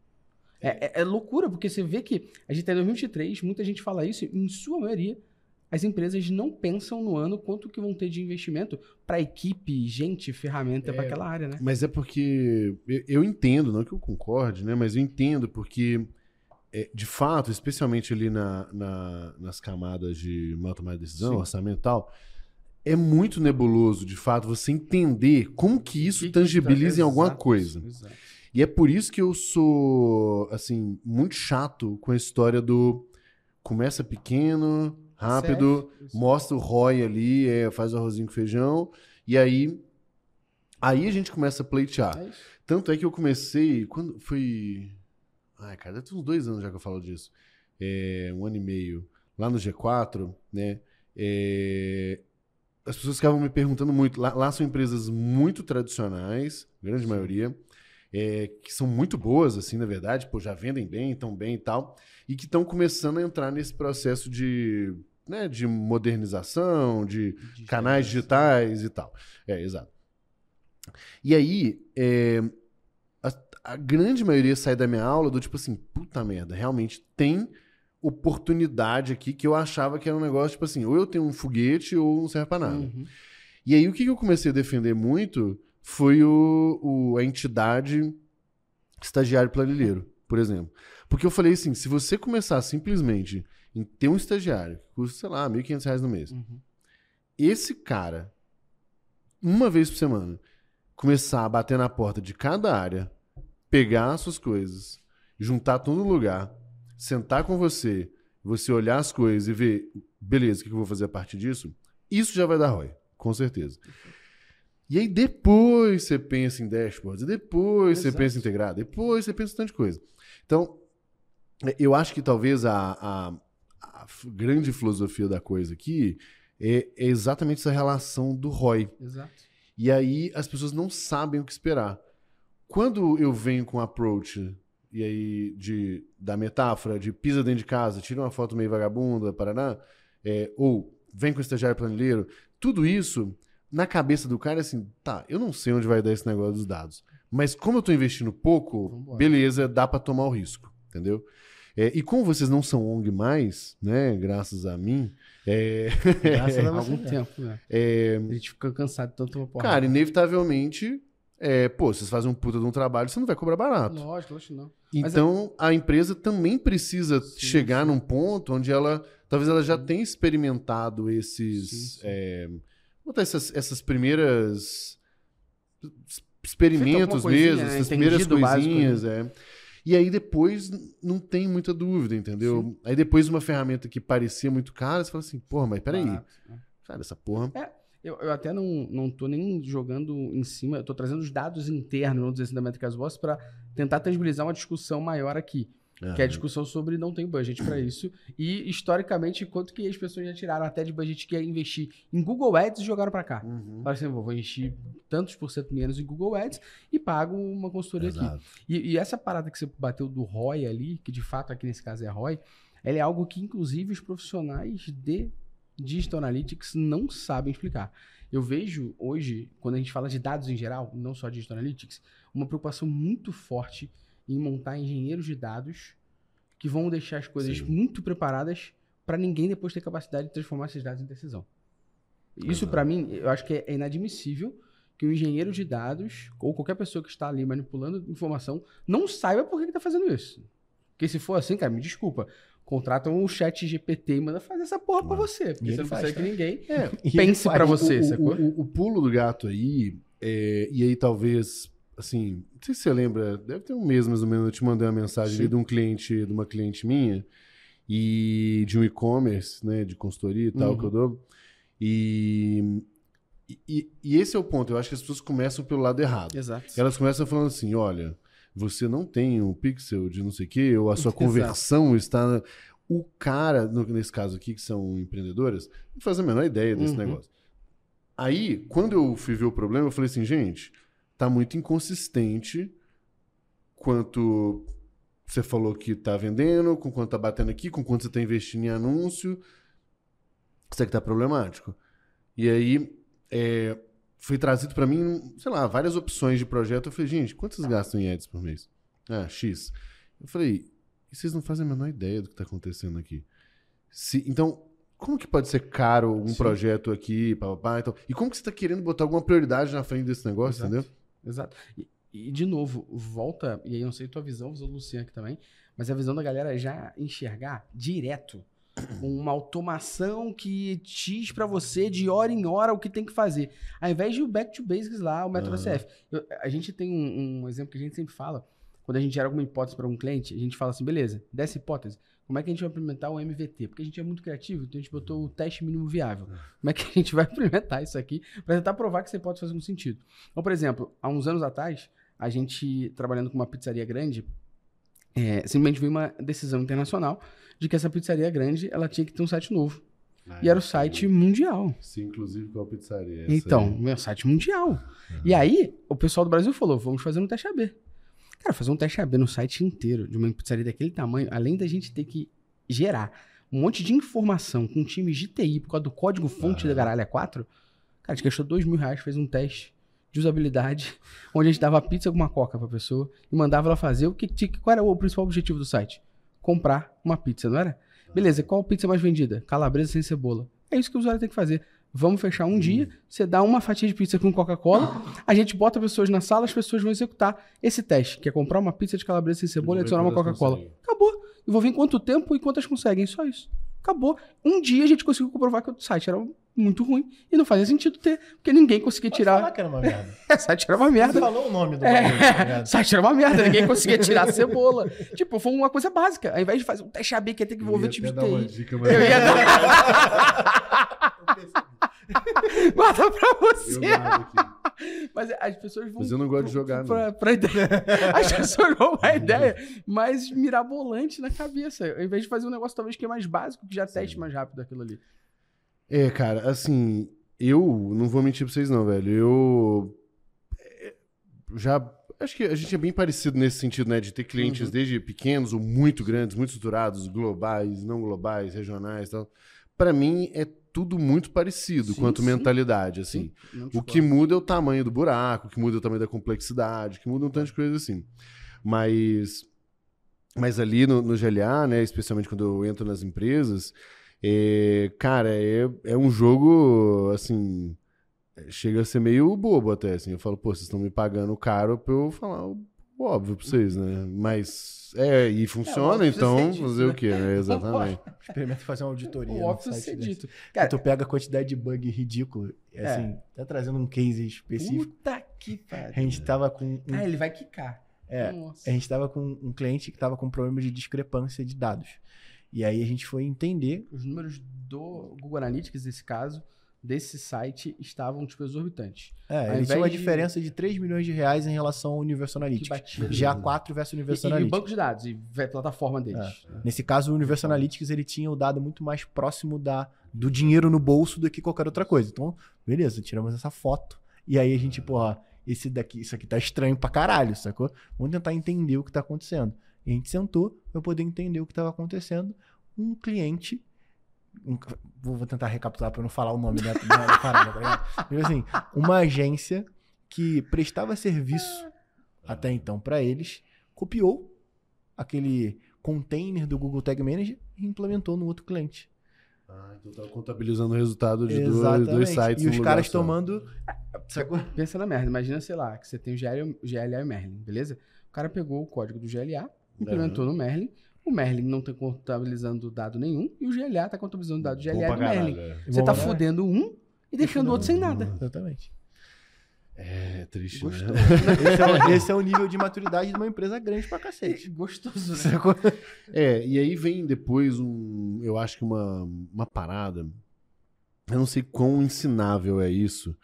É, é- é loucura, porque você vê que a gente tá em 2023, muita gente fala isso, e em sua maioria, as empresas não pensam no ano quanto que vão ter de investimento para equipe, gente, ferramenta para aquela área, né? Mas é porque eu, eu entendo, não que eu concorde, né? Mas eu entendo porque, é, de fato, especialmente ali na, na- nas camadas de uma tomada de decisão, Sim. orçamento e tal, é muito nebuloso, de fato, você entender como que isso Que que tangibiliza tá- em alguma Exato, coisa. exato. E é por isso que eu sou, assim, muito chato com a história do começa pequeno, rápido, mostra o ROI ali, é, faz o arrozinho com feijão, e aí aí a gente começa a pleitear. É. Tanto é que eu comecei, quando foi... Ai, cara, deve ter uns dois anos já que eu falo disso. É, um ano e meio. Lá no G4, né? é, as pessoas ficavam me perguntando muito. Lá, lá são empresas muito tradicionais, grande maioria, é, que são muito boas, assim, na verdade, pô, já vendem bem, estão bem e tal, e que estão começando a entrar nesse processo de, né, de modernização, de canais digitais e tal. É, exato. E aí, é, a, a grande maioria sai da minha aula do tipo assim, puta merda, realmente tem oportunidade aqui que eu achava que era um negócio, tipo assim, ou eu tenho um foguete ou não serve pra nada. Uhum. E aí o que eu comecei a defender muito foi o, o- a entidade estagiário planilheiro, por exemplo. Porque eu falei assim, se você começar simplesmente em ter um estagiário que custa, sei lá, 1.500 reais no mês, Uhum. esse cara, uma vez por semana, começar a bater na porta de cada área, pegar as suas coisas, juntar tudo no lugar, sentar com você, você olhar as coisas e ver, beleza, o que eu vou fazer a partir disso? Isso já vai dar ROI, com certeza. E aí depois você pensa em dashboards, depois você Exato. pensa em integrar, depois você pensa em tanta coisa. Então, é, eu acho que talvez a, a- a grande filosofia da coisa aqui é, é exatamente essa relação do ROI. Exato. E aí as pessoas não sabem o que esperar. Quando eu venho com um approach e aí de, da metáfora de pisa dentro de casa, tira uma foto meio vagabunda, paraná, é, ou vem com o estagiário planilheiro, tudo isso na cabeça do cara é assim, tá, eu não sei onde vai dar esse negócio dos dados, mas como eu tô investindo pouco, Vambora. beleza, dá para tomar o risco, entendeu? É, e como vocês não são ONG mais, né, graças a mim, é, Graças a você. algum tempo, né? é, A gente fica cansado de tanto uma. Cara, inevitavelmente, é, pô, vocês fazem um puta de um trabalho, você não vai cobrar barato. Lógico, lógico não. Mas Então, a empresa também precisa Sim, chegar sim. num ponto onde ela, talvez ela já tenha experimentado esses, Sim, sim. é, essas, essas primeiras experimentos mesmo, né? essas primeiras básico, coisinhas, é. E aí depois não tem muita dúvida, entendeu? Sim. Aí depois uma ferramenta que parecia muito cara, você fala assim, porra, mas peraí. Ah, cara, essa porra. É, eu, eu até não, não tô nem jogando em cima, eu tô trazendo os dados internos, vamos dizer assim, da Métricas Boss para tentar tangibilizar uma discussão maior aqui. Uhum. Que é a discussão sobre não tem budget para isso. E, historicamente, quanto que as pessoas já tiraram até de budget que ia investir em Google Ads e jogaram para cá. Uhum. Falaram assim, vou investir tantos por cento menos em Google Ads e pago uma consultoria Exato. aqui. E, e, essa parada que você bateu do ROI ali, que de fato aqui nesse caso é ROI, ela é algo que, inclusive, os profissionais de Digital Analytics não sabem explicar. Eu vejo hoje, quando a gente fala de dados em geral, não só Digital Analytics, uma preocupação muito forte em montar engenheiros de dados que vão deixar as coisas Sim. muito preparadas para ninguém depois ter capacidade de transformar esses dados em decisão. Isso, para mim, eu acho que é inadmissível que um engenheiro de dados ou qualquer pessoa que está ali manipulando informação não saiba por que está fazendo isso. Porque se for assim, cara, me desculpa. Contratam um chat GPT e manda fazer essa porra para você. Porque você não faz, que ninguém é, pense para você, o, sacou? O, o, pulo do gato aí, é, e aí talvez assim, não sei se você lembra, deve ter um mês mais ou menos, eu te mandei uma mensagem de um cliente, de uma cliente minha, e de um e-commerce, né, de consultoria e tal, uhum. que eu dou. E, e, e, esse é o ponto, eu acho que as pessoas começam pelo lado errado. Exato. Elas começam falando assim, olha, você não tem um pixel de não sei o quê, ou a sua conversão está... O cara, nesse caso aqui, que são empreendedoras, não faz a menor ideia desse uhum. negócio. Aí, quando eu fui ver o problema, eu falei assim, gente, tá muito inconsistente quanto você falou que tá vendendo, com quanto tá batendo aqui, com quanto você tá investindo em anúncio. Isso aqui tá problemático. E aí, é, foi trazido para mim, sei lá, várias opções de projeto. Eu falei, gente, quanto vocês gastam em ads por mês? Ah, X. Eu falei, e vocês não fazem a menor ideia do que tá acontecendo aqui. Se, então, como que pode ser caro um Sim. projeto aqui, papapá, então, e como que você tá querendo botar alguma prioridade na frente desse negócio, Exato. entendeu? Exato. E, e, de novo, volta, e aí eu não sei tua visão, visão do Luciano aqui também, mas a visão da galera é já enxergar direto uma automação que diz para você de hora em hora o que tem que fazer. Ao invés de o back to basics lá, o método uhum. CF. Eu, a gente tem um, um, exemplo que a gente sempre fala, quando a gente gera alguma hipótese para um cliente, a gente fala assim, beleza, dessa hipótese, como é que a gente vai implementar o MVT? Porque a gente é muito criativo, então a gente botou o teste mínimo viável. Como é que a gente vai implementar isso aqui para tentar provar que essa hipótese faz um sentido? Então, por exemplo, há uns anos atrás, a gente trabalhando com uma pizzaria grande, é, simplesmente veio uma decisão internacional de que essa pizzaria grande ela tinha que ter um site novo. Ah, e era o site mundial. Sim, inclusive qual pizzaria? então, aí? meu site mundial. Uhum. E aí, o pessoal do Brasil falou: vamos fazer um teste AB. Cara, fazer um teste AB no site inteiro de uma pizzaria daquele tamanho, além da gente ter que gerar um monte de informação com times de TI por causa do código fonte da Garalha 4, cara, a gente gastou dois mil reais, fez um teste de usabilidade, onde a gente dava pizza com uma coca pra pessoa e mandava ela fazer o que. Qual era o principal objetivo do site? Comprar uma pizza, não era? Beleza, qual pizza mais vendida? Calabresa sem cebola. É isso que o usuário tem que fazer. Vamos fechar um dia, você dá uma fatia de pizza com Coca-Cola, a gente bota pessoas na sala, as pessoas vão executar esse teste, que é comprar uma pizza de calabresa sem cebola e adicionar uma Coca-Cola. Acabou. E vou ver em quanto tempo e quantas conseguem, só isso. Acabou. Um dia a gente conseguiu comprovar que o site era muito ruim e não fazia sentido ter, porque ninguém conseguia tirar. Falar que era uma merda. o site era uma merda. Você falou o nome do é, O site era uma merda, ninguém conseguia tirar a cebola. tipo, foi uma coisa básica. Ao invés de fazer um teste AB que ia ter que envolver tipo de. Dica, mas... Eu ia dar. Guarda pra você. Mas as pessoas vão. Mas eu não gosto de jogar, pra, não. Pra ideia. As pessoas vão uma ideia mais mirabolante na cabeça. Ao invés de fazer um negócio talvez que é mais básico, que já Sim. teste mais rápido aquilo ali. É, cara, assim, eu não vou mentir pra vocês, não, velho. Eu. É, já. Acho que a gente é bem parecido nesse sentido, né? De ter clientes uhum. desde pequenos ou muito grandes, muito estruturados, globais, não globais, regionais e tal. Pra mim, é tudo muito parecido sim, quanto sim. mentalidade, assim. Sim, o que muda é o tamanho do buraco, o que muda é o tamanho da complexidade, o que muda um tanto de coisa assim. Mas, mas ali no, no GLA, né, especialmente quando eu entro nas empresas, é, cara, é, é um jogo, assim, chega a ser meio bobo até, assim. Eu falo, pô, vocês estão me pagando caro pra eu falar o óbvio pra vocês, né? Mas é, e funciona, é, então fazer né? o quê, né? Exatamente. Experimenta fazer uma auditoria. O óbvio ser dito. Cara, tu pega a quantidade de bug ridículo, é. assim, tá trazendo um case específico. Puta que pariu. A gente tava com. Um... Ah, ele vai quicar. É, Nossa. a gente estava com um cliente que estava com problema de discrepância de dados. E aí a gente foi entender. Os números do Google Analytics, nesse caso, desse site, estavam, tipo, exorbitantes. É, ele tinha uma de- diferença de 3 milhões de reais em relação ao Universal Analytics. batia. GA4 versus E, Universal e Analytics. banco de dados, e plataforma deles. Nesse caso, o Universal Analytics ele tinha o dado muito mais próximo da, do dinheiro no bolso do que qualquer outra coisa. Então, beleza, tiramos essa foto. E aí a gente, porra, esse daqui, isso aqui tá estranho pra caralho, sacou? Vamos tentar entender o que tá acontecendo. E a gente sentou pra poder entender o que tava acontecendo. Um cliente. um- vou, tentar recapitular pra eu não falar o nome da, da, da parada, tá ligado? Mas, assim, uma agência que prestava serviço até então pra eles, copiou aquele container do Google Tag Manager e implementou no outro cliente. Ah, então tava contabilizando o resultado de dois, dois sites e os caras só. tomando. Pensa na merda. Imagina, sei lá, que você tem o GLA, GLA e o Merlin, beleza? O cara pegou o código do GLA, implementou no Merlin. O Merlin não tá contabilizando dado nenhum. E o GLA tá contabilizando dado do GLA e do Merlin. caralho, é. Você tá né? fudendo um e deixando o outro sem nada. Exatamente. É triste, Gostou. né? Esse é, o, esse é o nível de maturidade de uma empresa grande pra cacete. Gostoso, né? É, e aí vem depois um, eu acho que uma, uma parada, eu não sei quão ensinável é isso,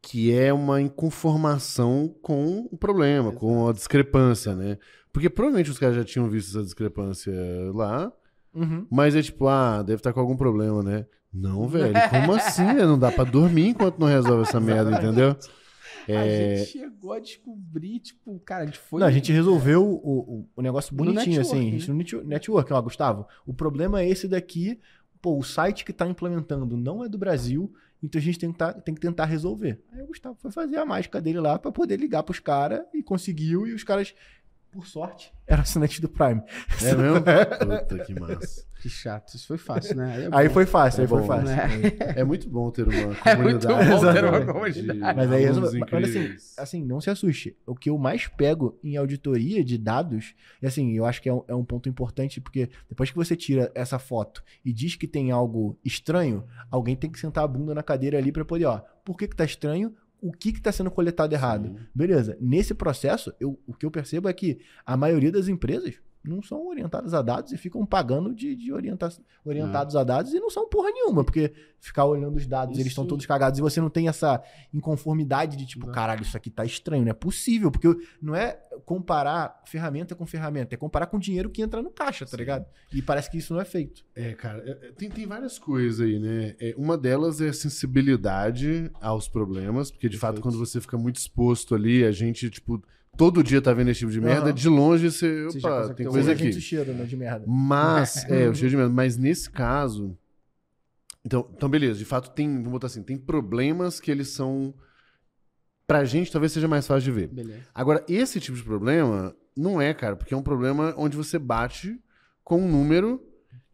que é uma inconformação com o problema, com a discrepância, né? Porque provavelmente os caras já tinham visto essa discrepância lá, Uhum. mas é tipo, ah, deve estar com algum problema, né? Não, velho, como assim? né? Não dá pra dormir enquanto não resolve essa merda, entendeu? É, A gente chegou a descobrir, tipo, cara, a gente foi. Não, a gente resolveu o, o, o negócio bonitinho, network, assim. A gente no net- network, ó, Gustavo. O problema é esse daqui. Pô, o site que tá implementando não é do Brasil, então a gente tem que, tá- tem que tentar resolver. Aí o Gustavo foi fazer a mágica dele lá pra poder ligar pros caras e conseguiu, e os caras, por sorte, eram assinantes do Prime. é mesmo? Puta que massa. Que chato. Isso foi fácil, né? é Aí foi fácil, É aí foi bom, fácil. né? É muito bom ter uma É muito comunidade. bom ter uma comunidade. Mas aí, mas assim, assim, não se assuste. O que eu mais pego em auditoria de dados, e assim, eu acho que é um, é um ponto importante, porque depois que você tira essa foto e diz que tem algo estranho, alguém tem que sentar a bunda na cadeira ali pra poder, ó, por que que tá estranho? O que que tá sendo coletado errado? Sim. Beleza. Nesse processo, eu, o que eu percebo é que a maioria das empresas não são orientadas a dados e ficam pagando de, de orienta orientados a dados e não são porra nenhuma, porque ficar olhando os dados, eles estão Isso- todos cagados e você não tem essa inconformidade de tipo, Não. caralho, isso aqui tá estranho, não é possível, porque não é comparar ferramenta com ferramenta, é comparar com dinheiro que entra no caixa, tá Sim. ligado? E parece que isso não é feito. É, cara, é- é- tem, tem várias coisas aí, né? É, uma delas é a sensibilidade aos problemas, porque de fato, Perfeito. quando você fica muito exposto ali, a gente, tipo, todo dia tá vendo esse tipo de merda, Aham. de longe você. Você Opa, tem coisa aqui. cheiro, né, de merda. Mas, é, o cheiro de merda. Mas nesse caso. Então, então, beleza, de fato, tem, vamos botar assim, tem problemas que eles são. Pra gente, talvez seja mais fácil de ver. Beleza. Agora, esse tipo de problema não é, cara, porque é um problema onde você bate com um número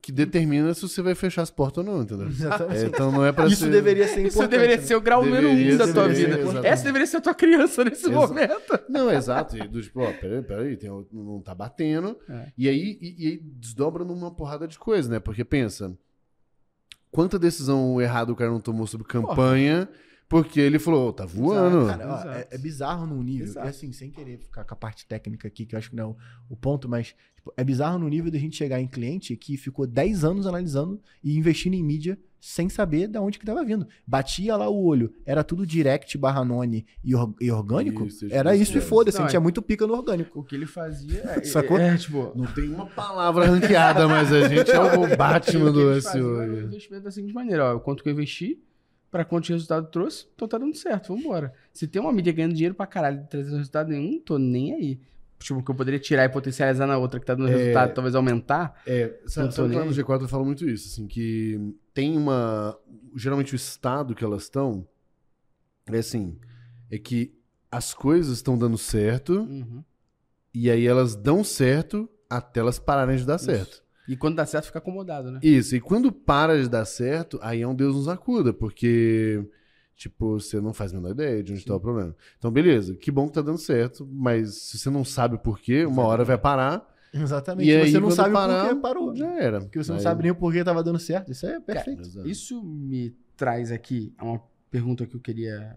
que determina se você vai fechar as portas ou não, entendeu? Exatamente. É, então não é pra Isso ser... deveria ser importante. Isso deveria né? ser o grau número um da tua vida. exatamente. Essa deveria ser a tua criança nesse Exa- momento. Não, é exato. E do tipo, ó, peraí, peraí, tem, não tá batendo. É. E, aí, e, e aí desdobra numa porrada de coisa, né? Porque pensa, quanta decisão errada o cara não tomou sobre campanha, porque ele falou, "Ô, tá voando. Cara, ó, é, Exato. é bizarro num nível. Exato. E assim, sem querer ficar com a parte técnica aqui, que eu acho que não é o, ponto, mas tipo, é bizarro no nível da gente chegar em cliente que ficou 10 anos analisando e investindo em mídia sem saber de onde que tava vindo. Batia lá o olho, era tudo direct barra none e, or- e orgânico. Isso, era isso, isso e é. foda-se, a Não, gente é- é muito pica no orgânico. O que ele fazia é, Sacou? é, é, tipo, Não tem uma palavra ranqueada, mas a gente é o Batman do SEO. o investimento da seguinte maneira, ó, o quanto que eu investi, pra quanto de resultado trouxe, então tá dando certo, vambora. Se tem uma mídia ganhando dinheiro pra caralho e trazendo resultado nenhum, tô nem aí. Tipo, que eu poderia tirar e potencializar na outra que tá dando É. resultado, talvez aumentar. É, sabe, lá no aí. G4 eu falo muito isso, assim, que tem uma... Geralmente o estado que elas estão é assim, é que as coisas estão dando certo Uhum. e aí elas dão certo até elas pararem de dar certo. E quando dá certo, fica acomodado, né? Isso, e quando para de dar certo, aí é um Deus nos acuda, porque, tipo, você não faz a menor ideia de onde está o problema. Então, beleza, que bom que tá dando certo, mas se você não sabe por quê, uma hora vai parar, Exatamente. e aí você não sabe parar, o porquê parou. já era. Porque você não Aí- sabe nem o porquê tava dando certo. Isso é perfeito. Exato. Isso me traz aqui a uma pergunta que eu queria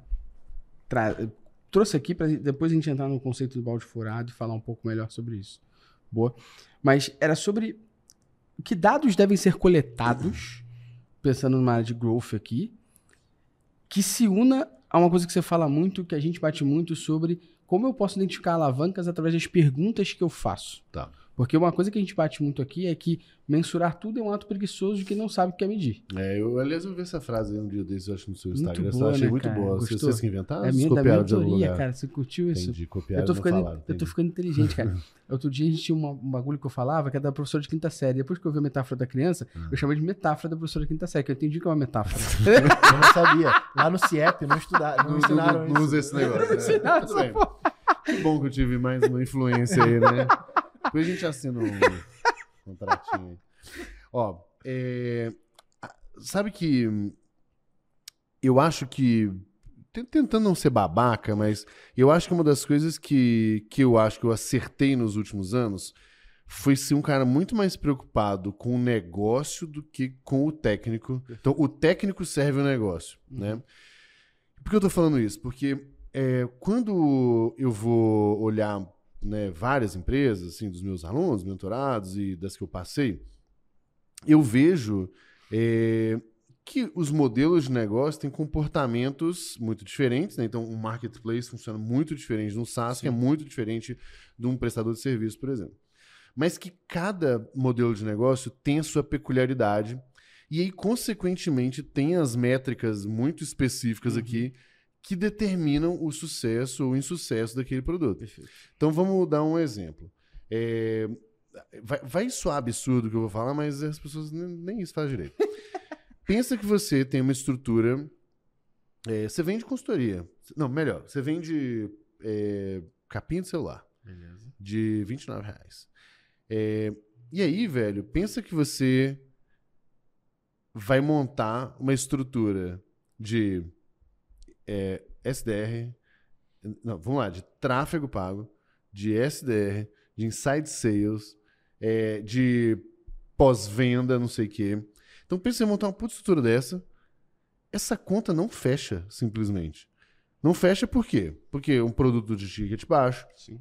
trouxe aqui para depois a gente entrar no conceito do balde furado e falar um pouco melhor sobre isso. Boa. Mas era sobre que dados devem ser coletados, pensando numa área de growth aqui, que se una a uma coisa que você fala muito, que a gente bate muito sobre como eu posso identificar alavancas através das perguntas que eu faço. Tá. Porque uma coisa que a gente bate muito aqui é que mensurar tudo é um ato preguiçoso de quem não sabe o que é medir. É, eu, aliás, eu vi essa frase aí um dia desses, eu acho, no seu Muito Instagram. boa, eu achei né, muito cara? boa. Gostou? Vocês que inventaram? é minha, da minha lugar? cara. Você curtiu isso? Entendi, copiaram Eu tô, não ficando, falaram, eu tô ficando inteligente, cara. Outro dia a gente tinha uma- um bagulho que eu falava que era da professora de quinta série. Depois que eu vi a metáfora da criança, Ah. eu chamei de metáfora da professora de quinta série, que eu entendi que é uma metáfora. Eu não sabia. Lá no CIEP não estudaram, não, Não, ensinaram não, isso. não usa esse negócio. né? ensinaram Tudo bem. Que bom que eu tive mais uma influência aí, né? Depois a gente assina um contratinho aí. Ó, é, sabe que eu acho que. ten- Tentando não ser babaca, mas eu acho que uma das coisas que, que eu acho que eu acertei nos últimos anos foi ser um cara muito mais preocupado com o negócio do que com o técnico. Então, o técnico serve o negócio, né? Por que eu tô falando isso? Porque é, quando eu vou olhar né, várias empresas, assim, dos meus alunos, mentorados e das que eu passei, eu vejo é, que os modelos de negócio têm comportamentos muito diferentes. Né? Então, um marketplace funciona muito diferente de um SaaS, que é muito diferente de um prestador de serviço, por exemplo. Mas que cada modelo de negócio tem a sua peculiaridade e aí, consequentemente, tem as métricas muito específicas aqui que determinam o sucesso ou insucesso daquele produto. Perfeito. Então vamos dar um exemplo. É, vai, vai soar absurdo o que eu vou falar, mas as pessoas nem, nem isso fazem direito. Pensa que você tem uma estrutura. é, você vende consultoria. Não, melhor, você vende é, capinha de celular Beleza. de 29 reais. É, e aí, velho, pensa que você vai montar uma estrutura de é, SDR, não, vamos lá, de tráfego pago, de SDR, de inside sales, é, de pós-venda, não sei o quê. Então pensa em montar uma puta estrutura dessa. Essa conta não fecha, simplesmente. Não fecha por quê? Porque é um produto de ticket baixo, Sim.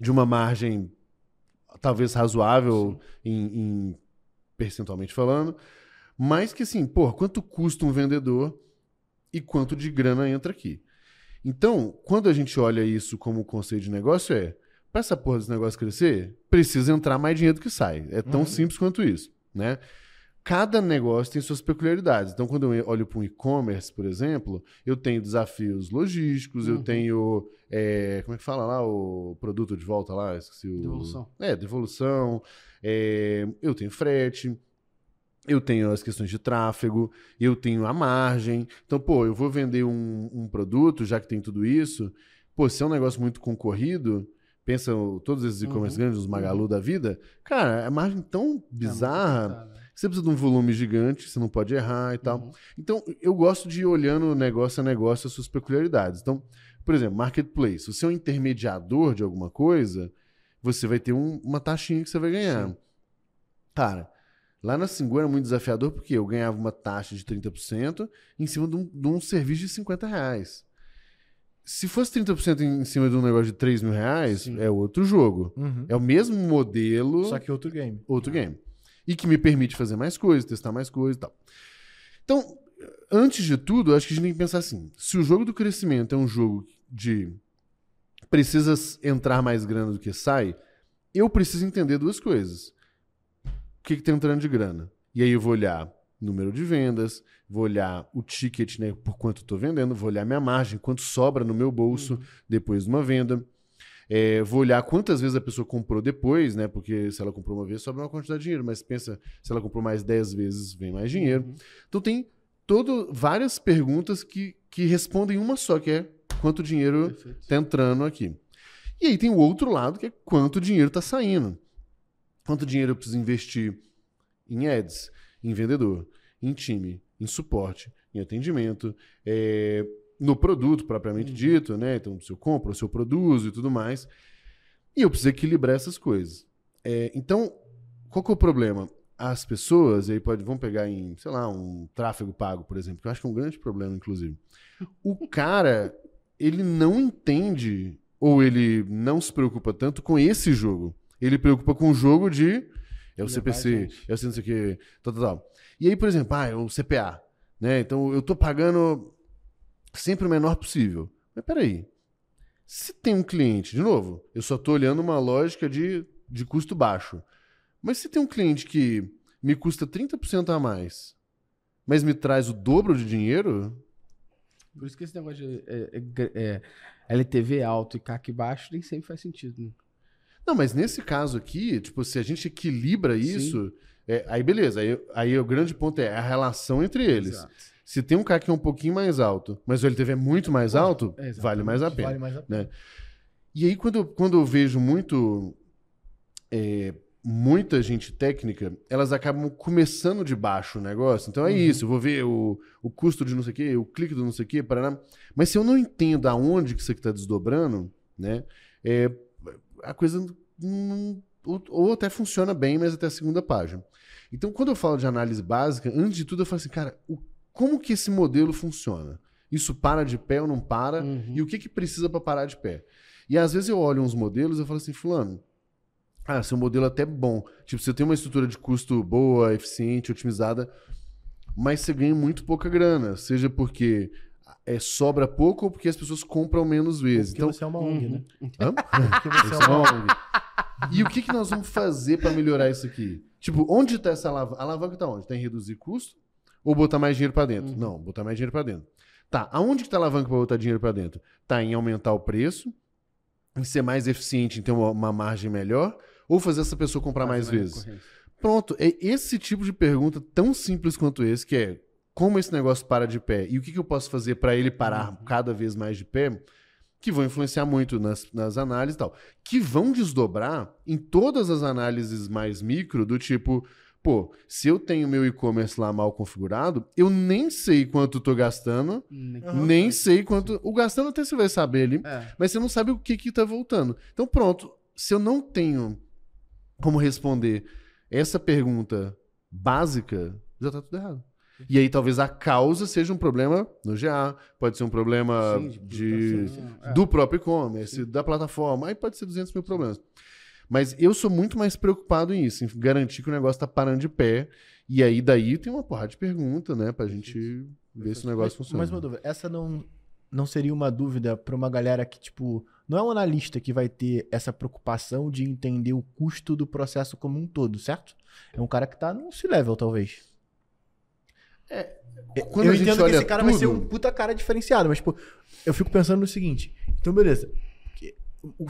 de uma margem talvez razoável em, em percentualmente falando, mas que assim, pô, quanto custa um vendedor e quanto de grana entra aqui. Então, quando a gente olha isso como conceito de negócio, é para essa porra desse negócio crescer, precisa entrar mais dinheiro do que sai. É tão Uhum. simples quanto isso, né? Cada negócio tem suas peculiaridades. Então, quando eu olho para um e-commerce, por exemplo, eu tenho desafios logísticos, eu Uhum. tenho. é, como é que fala lá? O produto de volta lá? Esqueci o. Devolução. É, devolução. é, eu tenho frete. Eu tenho as questões de tráfego, eu tenho a margem. Então, pô, eu vou vender um, um produto, já que tem tudo isso. Pô, se é um negócio muito concorrido, pensa todos esses e-commerce Uhum. grandes, os Magalu da vida, cara, a margem tão bizarra. Tá, né? Você precisa de um volume gigante, você não pode errar e tal. Uhum. Então, eu gosto de ir olhando negócio a negócio as suas peculiaridades. Então, por exemplo, marketplace. Você é um intermediador de alguma coisa, você vai ter um- uma taxinha que você vai ganhar. Sim. Cara, lá na Singu era muito desafiador porque eu ganhava uma taxa de 30% em cima de um, de um serviço de 50 reais. Se fosse 30% em cima de um negócio de 3 mil reais, Sim. é outro jogo. Uhum. É o mesmo modelo Só que outro game. outro game. E que me permite fazer mais coisas, testar mais coisas e tal. Então, antes de tudo, acho que a gente tem que pensar assim: se o jogo do crescimento é um jogo de precisa entrar mais grana do que sai, eu preciso entender duas coisas. O que, que tá entrando de grana? E aí eu vou olhar número de vendas, vou olhar o ticket, né, por quanto eu tô vendendo, vou olhar minha margem, quanto sobra no meu bolso depois de uma venda. É, vou olhar quantas vezes a pessoa comprou depois, né? Porque se ela comprou uma vez, sobra uma quantidade de dinheiro. Mas pensa, se ela comprou mais 10 vezes, vem mais dinheiro. Uhum. Então tem todo, várias perguntas que, que respondem uma só, que é quanto dinheiro está entrando aqui. E aí tem o outro lado, que é quanto dinheiro está saindo. Quanto dinheiro eu preciso investir em ads, em vendedor, em time, em suporte, em atendimento, é, no produto propriamente Uhum. dito, né? Então, se eu compro, se eu produzo e tudo mais. E eu preciso equilibrar essas coisas. É, então, qual que é o problema? As pessoas, aí pode, vamos pegar em, sei lá, um tráfego pago, por exemplo, que eu acho que é um grande problema, inclusive. O cara, ele não entende ou ele não se preocupa tanto com esse jogo. Ele preocupa com o jogo de é o Levar CPC, é o não sei o que, tal, tal, tal. E aí, por exemplo, ah, é o CPA, né? Então eu tô pagando sempre o menor possível. Mas peraí, se tem um cliente, de novo, eu só tô olhando uma lógica de, de custo baixo. Mas se tem um cliente que me custa 30% a mais, mas me traz o dobro de dinheiro, Por isso que esse negócio de é, é, gr- é, LTV alto e CAC baixo nem sempre faz sentido. Né? Não, mas nesse caso aqui, tipo, se a gente equilibra isso, é, aí beleza. Aí, aí o grande ponto é a relação entre eles. Exato. Se tem um CAC que é um pouquinho mais alto, mas o LTV é muito mais alto, É, vale mais a pena. Vale mais a pena. né? E aí, quando, eu- quando eu vejo muito. é, muita gente técnica, elas acabam começando de baixo o negócio. Então é Uhum. isso, eu vou ver o, o custo de não sei o quê, o clique do não sei o quê, paraná. Mas se eu não entendo aonde que isso aqui está desdobrando, né? é, a coisa não- ou, até funciona bem, mas até a segunda página. Então, quando eu falo de análise básica, antes de tudo eu falo assim, cara, o- como que esse modelo funciona? Isso para de pé ou não para? Uhum. E o que, que precisa para parar de pé? E às vezes eu olho uns modelos e falo assim, fulano, ah, seu modelo é até bom. Tipo, você tem uma estrutura de custo boa, eficiente, otimizada, mas você ganha muito pouca grana. Seja porque é, sobra pouco ou porque as pessoas compram menos vezes. Porque Então, você é uma ONG, Uhum. né? Hã? Porque você é é uma uma ONG. ONG. E o que, que nós vamos fazer para melhorar isso aqui? Tipo, onde está essa alavanca? A alavanca está onde? Está em reduzir custo ou botar mais dinheiro para dentro? Uhum. Não, botar mais dinheiro para dentro. Tá, aonde que tá a alavanca para botar dinheiro para dentro? Tá em aumentar o preço, em ser mais eficiente, em ter uma, uma margem melhor, ou fazer essa pessoa comprar mais Fazer vezes? Pronto, é esse tipo de pergunta tão simples quanto esse, que é como esse negócio para de pé e o que, que eu posso fazer para ele parar Uhum. cada vez mais de pé, que vão influenciar muito nas, nas análises e tal. Que vão desdobrar em todas as análises mais micro, do tipo, pô, se eu tenho meu e-commerce lá mal configurado, eu nem sei quanto tô gastando, Nem- Aham. nem sei quanto. O gastando até você vai saber ali, É. mas você não sabe o que que tá voltando. Então, pronto, se eu não tenho como responder essa pergunta básica, já tá tudo errado. E aí talvez a causa seja um problema no GA, pode ser um problema Sim, de, É. do próprio e-commerce, da plataforma, aí pode ser 200 mil problemas. Mas eu sou muito mais preocupado em isso, em garantir que o negócio tá parando de pé. E aí daí tem uma porrada de pergunta, né, pra gente ver se o negócio Mas, funciona. mas uma dúvida, essa não, não seria uma dúvida pra uma galera que, tipo, não é um analista que vai ter essa preocupação de entender o custo do processo como um todo, certo? É um cara que tá num C-level, talvez. Quando eu entendo que esse cara vai ser tudo- um puta cara diferenciado, mas, tipo, eu fico pensando no seguinte. Então, beleza.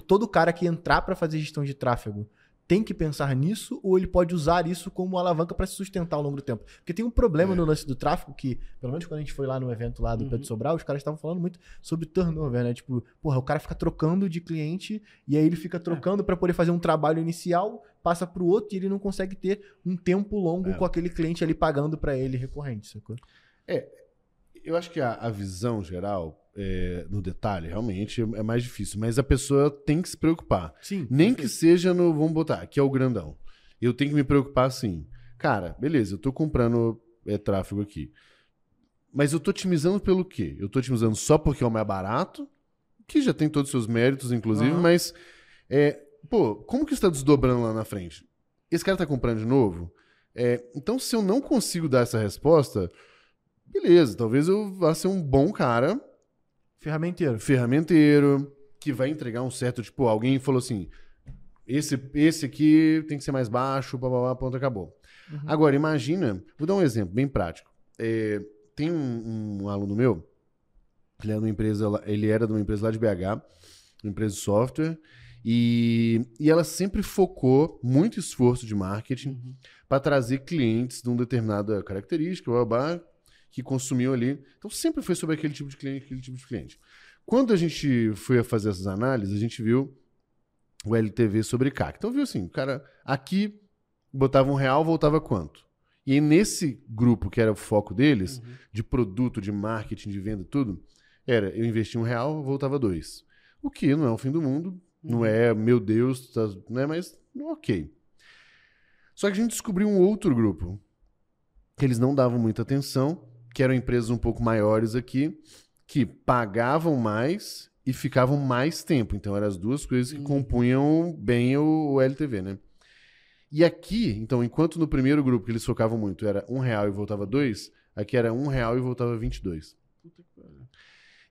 Todo cara que entrar pra fazer gestão de tráfego tem que pensar nisso ou ele pode usar isso como alavanca pra se sustentar ao longo do tempo? Porque tem um problema É. no lance do tráfego que, pelo menos quando a gente foi lá no evento lá do Uhum. Pedro Sobral, os caras estavam falando muito sobre turnover, né? Tipo, porra, o cara fica trocando de cliente e aí ele fica trocando pra poder fazer um trabalho inicial, passa pro outro e ele não consegue ter um tempo longo É. com aquele cliente ali pagando pra ele recorrente, sacou? Eu acho que a, a visão geral, é, no detalhe, realmente é mais difícil. Mas a pessoa tem que se preocupar. Sim. Nem que seja no, vamos botar, que é o grandão. Eu tenho que me preocupar assim. Cara, beleza, eu tô comprando é, tráfego aqui. Mas eu tô otimizando pelo quê? Eu tô otimizando só porque é o mais barato, que já tem todos os seus méritos, inclusive, Aham. mas. É, pô, como que isso tá desdobrando lá na frente? Esse cara tá comprando de novo? É, então, se eu não consigo dar essa resposta, beleza, talvez eu vá ser um bom cara, Ferramenteiro. ferramenteiro, que vai entregar um certo, tipo, alguém falou assim, esse, esse aqui tem que ser mais baixo, babá, ponto, acabou. Uhum. Agora, imagina, vou dar um exemplo bem prático. É, tem um, um aluno meu, ele, é de uma empresa, ele era de uma empresa lá de BH, uma empresa de software, e, e ela sempre focou muito esforço de marketing Uhum. para trazer clientes de uma determinada característica, babá, que consumiam ali. Então sempre foi sobre aquele tipo de cliente, aquele tipo de cliente. Quando a gente foi a fazer essas análises, a gente viu o LTV sobre CAC. Então viu assim, o cara aqui botava um real, voltava quanto? E nesse grupo que era o foco deles, Uhum. de produto, de marketing, de venda, tudo, era eu investi um real, voltava dois. O que não é o fim do mundo, não Uhum. é, meu Deus, tá, né? Mas ok. Só que a gente descobriu um outro grupo que eles não davam muita atenção, que eram empresas um pouco maiores aqui, que pagavam mais e ficavam mais tempo. Então, eram as duas coisas que compunham bem o, o LTV, né? E aqui, então, enquanto no primeiro grupo que eles focavam muito era um real e voltava dois, aqui era um real e voltava 22.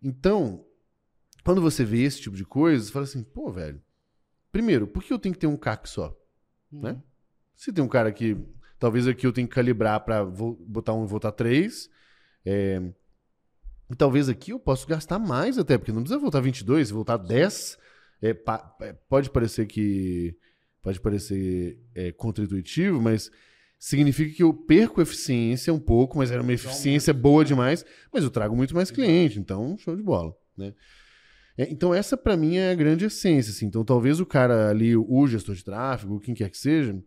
Então, quando você vê esse tipo de coisa, você fala assim, pô, velho, primeiro, por que eu tenho que ter um CAC só? Né? Se tem um cara que, talvez aqui eu tenho que calibrar para botar um e voltar três, é, e talvez aqui eu possa gastar mais até, porque não precisa voltar 22, se voltar 10, é, pa, é, pode parecer que pode parecer é, contra-intuitivo, mas significa que eu perco eficiência um pouco, mas era uma eficiência boa demais, mas eu trago muito mais cliente, então show de bola, né? É, então essa para mim é a grande essência, assim. Então talvez o cara ali, o gestor de tráfego, quem quer que seja,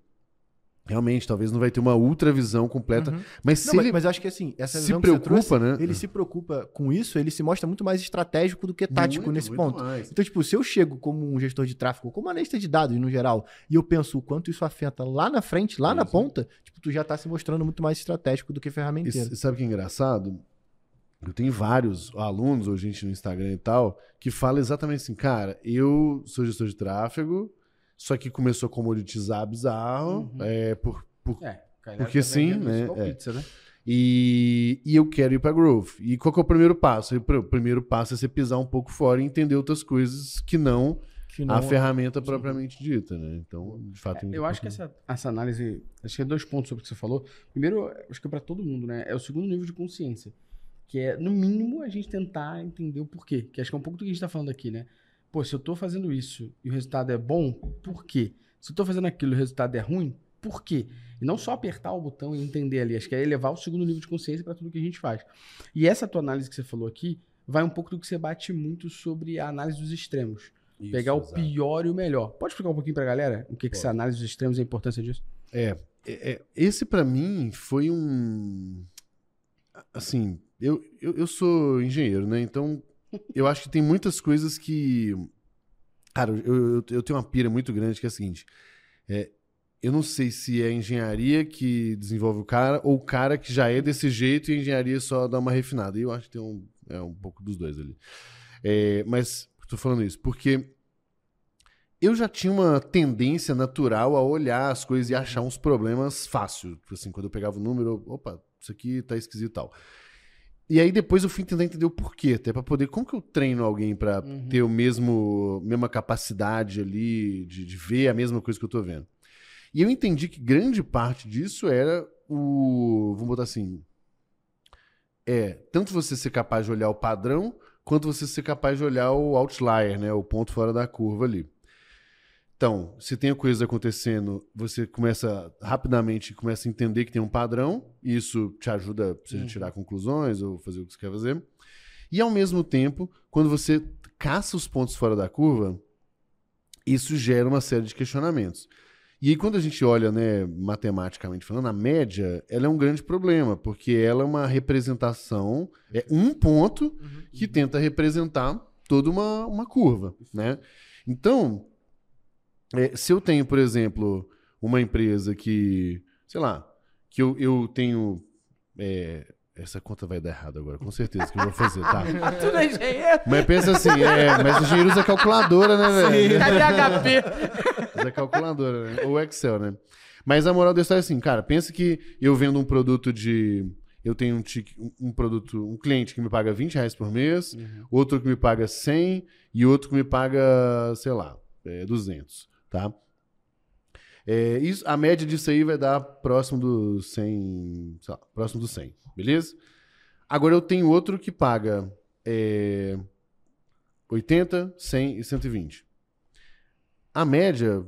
Realmente, talvez não vai ter uma ultra visão completa. Uhum. Mas se não, ele mas, eu acho que assim, essa se preocupa, trouxe, né? Ele se preocupa com isso, ele se mostra muito mais estratégico do que tático muito, nesse muito ponto. mais. Então, tipo, se eu chego como um gestor de tráfego, como analista de dados no geral, e eu penso o quanto isso afeta lá na frente, lá na ponta, tipo, tu já tá se mostrando muito mais estratégico do que ferramenteiro. E, sabe o que é engraçado? Eu tenho vários alunos, ou gente no Instagram e tal, que fala exatamente assim, cara, eu sou gestor de tráfego, só que começou a comoditizar bizarro, Uhum. é, por por- É, Porque tá sim, né? É. pizza, né? E, e eu quero ir para growth. E qual que é o primeiro passo? O primeiro passo é você pisar um pouco fora e entender outras coisas que não, Que não- a ferramenta propriamente dita, né? Então, de fato... tem É, Eu acho que essa, essa análise. Acho que é dois pontos sobre o que você falou. Primeiro, acho que é para todo mundo, né? É o segundo nível de consciência. Que é, no mínimo, a gente tentar entender o porquê. Que acho que é um pouco do que a gente tá falando aqui, né? Pô, se eu tô fazendo isso e o resultado é bom, por quê? Se eu tô fazendo aquilo e o resultado é ruim, por quê? E não só apertar o botão e entender ali. Acho que é elevar o segundo nível de consciência para tudo que a gente faz. E essa tua análise que você falou aqui vai um pouco do que você bate muito sobre a análise dos extremos. Isso, pegar o exato. pior e o melhor. Pode explicar um pouquinho pra galera o que, que essa análise dos extremos e a importância disso? É, é, é, esse para mim foi um. Assim, eu, eu, eu sou engenheiro, né? Então, eu acho que tem muitas coisas que. Cara, eu, eu, eu tenho uma pira muito grande que é a seguinte: é, eu não sei se é a engenharia que desenvolve o cara ou o cara que já é desse jeito e a engenharia só dá uma refinada. E eu acho que tem um, é um pouco dos dois ali. É, mas, tô falando isso porque eu já tinha uma tendência natural a olhar as coisas e achar uns problemas fácil. Tipo Assim, quando eu pegava o número, opa, isso aqui tá esquisito e tal. E aí depois eu fui tentar entender o porquê, até pra poder. Como que eu treino alguém pra Uhum. ter o mesmo mesma capacidade ali de, de ver a mesma coisa que eu tô vendo? E eu entendi que grande parte disso era o. Vamos botar assim. É, tanto você ser capaz de olhar o padrão, quanto você ser capaz de olhar o outlier, né? O ponto fora da curva ali. Então, se tem coisas acontecendo, você começa rapidamente começa a entender que tem um padrão, e isso te ajuda, seja Uhum. tirar conclusões ou fazer o que você quer fazer. E ao mesmo tempo, quando você caça os pontos fora da curva, isso gera uma série de questionamentos. E aí, quando a gente olha, né, matematicamente falando, a média, ela é um grande problema, porque ela é uma representação, é um ponto que tenta representar toda uma, uma curva, né? Então, é, se eu tenho, por exemplo, uma empresa que, sei lá, que eu, eu tenho. é, essa conta vai dar errado agora, com certeza que eu vou fazer, tá? Tu não é engenheiro? Mas pensa assim, é, mas o engenheiro usa calculadora, né, velho? Cadê HP? Usa calculadora, né? Ou Excel, né? Mas a moral da história é assim, cara, pensa que eu vendo um produto de. Eu tenho um, tique- um- produto, um cliente que me paga 20 reais por mês, outro que me paga 100 e outro que me paga, sei lá, é, 200, tá? É, isso, a média disso aí vai dar próximo do 100, sei lá, próximo do 100, beleza? Agora eu tenho outro que paga é, 80, 100 e 120. A média,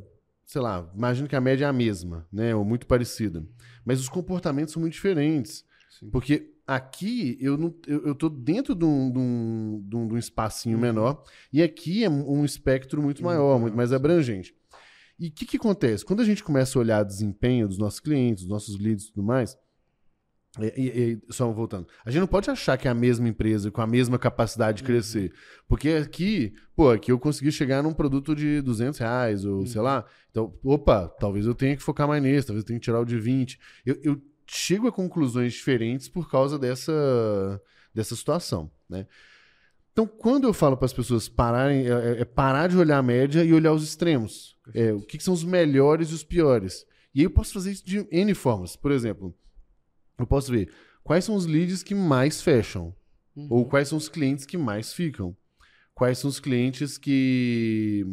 sei lá, imagino que a média é a mesma, né? Ou muito parecida. Mas os comportamentos são muito diferentes. Porque aqui eu, não, eu, eu tô dentro de um, de um, de um- de um espacinho menor, e aqui é um espectro muito maior, muito mais abrangente. E o que, que acontece? Quando a gente começa a olhar desempenho dos nossos clientes, dos nossos leads e tudo mais, e- e- só voltando, a gente não pode achar que é a mesma empresa com a mesma capacidade de crescer. Porque aqui, pô, aqui eu consegui chegar num produto de 200 reais, ou sei lá. Então, opa, talvez eu tenha que focar mais nesse, talvez eu tenha que tirar o de 20. Eu, eu chego a conclusões diferentes por causa dessa, dessa situação, né? Então, quando eu falo para as pessoas pararem, é, é, é, parar de olhar a média e olhar os extremos. É, o que, que, são os melhores e os piores. E aí eu posso fazer isso de N formas. Por exemplo, eu posso ver quais são os leads que mais fecham. Uhum. Ou quais são os clientes que mais ficam. Quais são os clientes que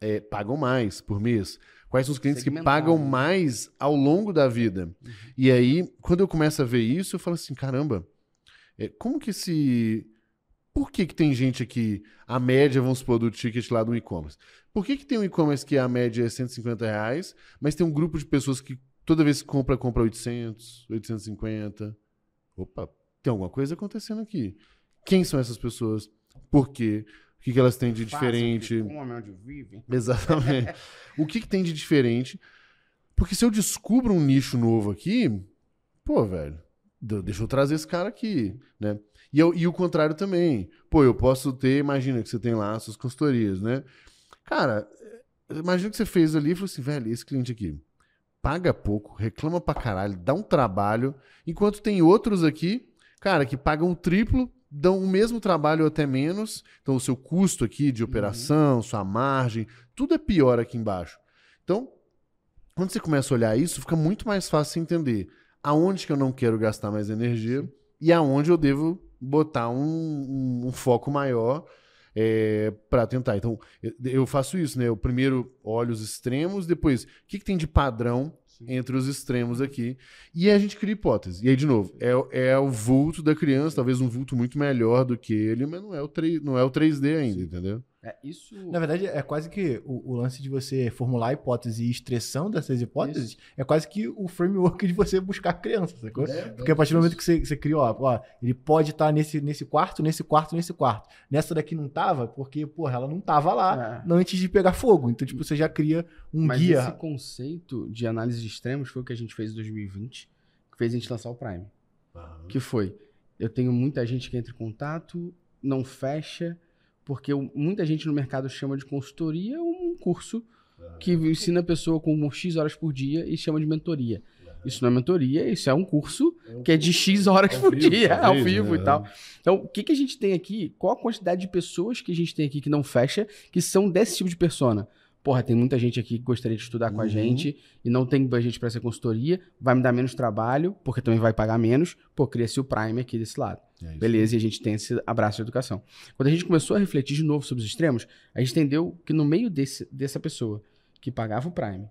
é, pagam mais por mês. Quais são os clientes que pagam mais ao longo da vida. Uhum. E aí, quando eu começo a ver isso, eu falo assim, caramba, é, como que esse por que, que tem gente aqui, a média, vamos supor, do ticket lá do e-commerce? Por que, que tem um e-commerce que a média é 150 reais, mas tem um grupo de pessoas que toda vez que compra, compra 800, 850? Opa, tem alguma coisa acontecendo aqui. Quem são essas pessoas? Por quê? O que, que elas têm de diferente? onde vive. Exatamente. o que, que tem de diferente? Porque se eu descubro um nicho novo aqui, pô, velho, deixa eu trazer esse cara aqui, né? E, eu, e o contrário também. Pô, eu posso ter, imagina que você tem lá suas consultorias, né? Cara, imagina que você fez ali e falou assim, velho, esse cliente aqui paga pouco, reclama pra caralho, dá um trabalho, enquanto tem outros aqui, cara, que pagam o triplo, dão o mesmo trabalho ou até menos. Então, o seu custo aqui de operação, uhum. sua margem, tudo é pior aqui embaixo. Então, quando você começa a olhar isso, fica muito mais fácil entender aonde que eu não quero gastar mais energia e aonde eu devo botar um, um, um foco maior é, para tentar. Então, eu faço isso, né? Eu primeiro olho os extremos, depois, o que, que tem de padrão entre os extremos aqui. E a gente cria hipótese. E aí, de novo, é, é o vulto da criança, talvez um vulto muito melhor do que ele, mas não é o, 3, não é o 3D ainda, entendeu? É, isso... Na verdade, é quase que o, o, lance de você formular a hipótese e expressão dessas hipóteses isso. é quase que o framework de você buscar criança, sacou? É, Porque a partir do momento que você, você criou, ó, ó, ele pode estar tá nesse, nesse quarto, nesse quarto, nesse quarto. Nessa daqui não tava, porque, porra, ela não tava lá é. antes de pegar fogo. Então, tipo, você já cria um Mas guia. esse conceito de análise de extremos foi o que a gente fez em 2020, que fez a gente lançar o Prime. Uhum. Que foi, eu tenho muita gente que entra em contato, não fecha porque muita gente no mercado chama de consultoria um curso que ensina a pessoa com X horas por dia e chama de mentoria. Isso não é mentoria, isso é um curso é que é de X horas por vivo, dia, ao vivo né? e tal. Então, o que, que a gente tem aqui? Qual a quantidade de pessoas que a gente tem aqui que não fecha, que são desse tipo de persona? Porra, tem muita gente aqui que gostaria de estudar uhum. com a uhum. gente e não tem budget para essa consultoria, vai me dar menos trabalho, porque também vai pagar menos. Pô, cria-se o Prime aqui desse lado. É Beleza, e a gente tem esse abraço de educação. Quando a gente começou a refletir de novo sobre os extremos, a gente entendeu que no meio desse, dessa pessoa que pagava o Prime,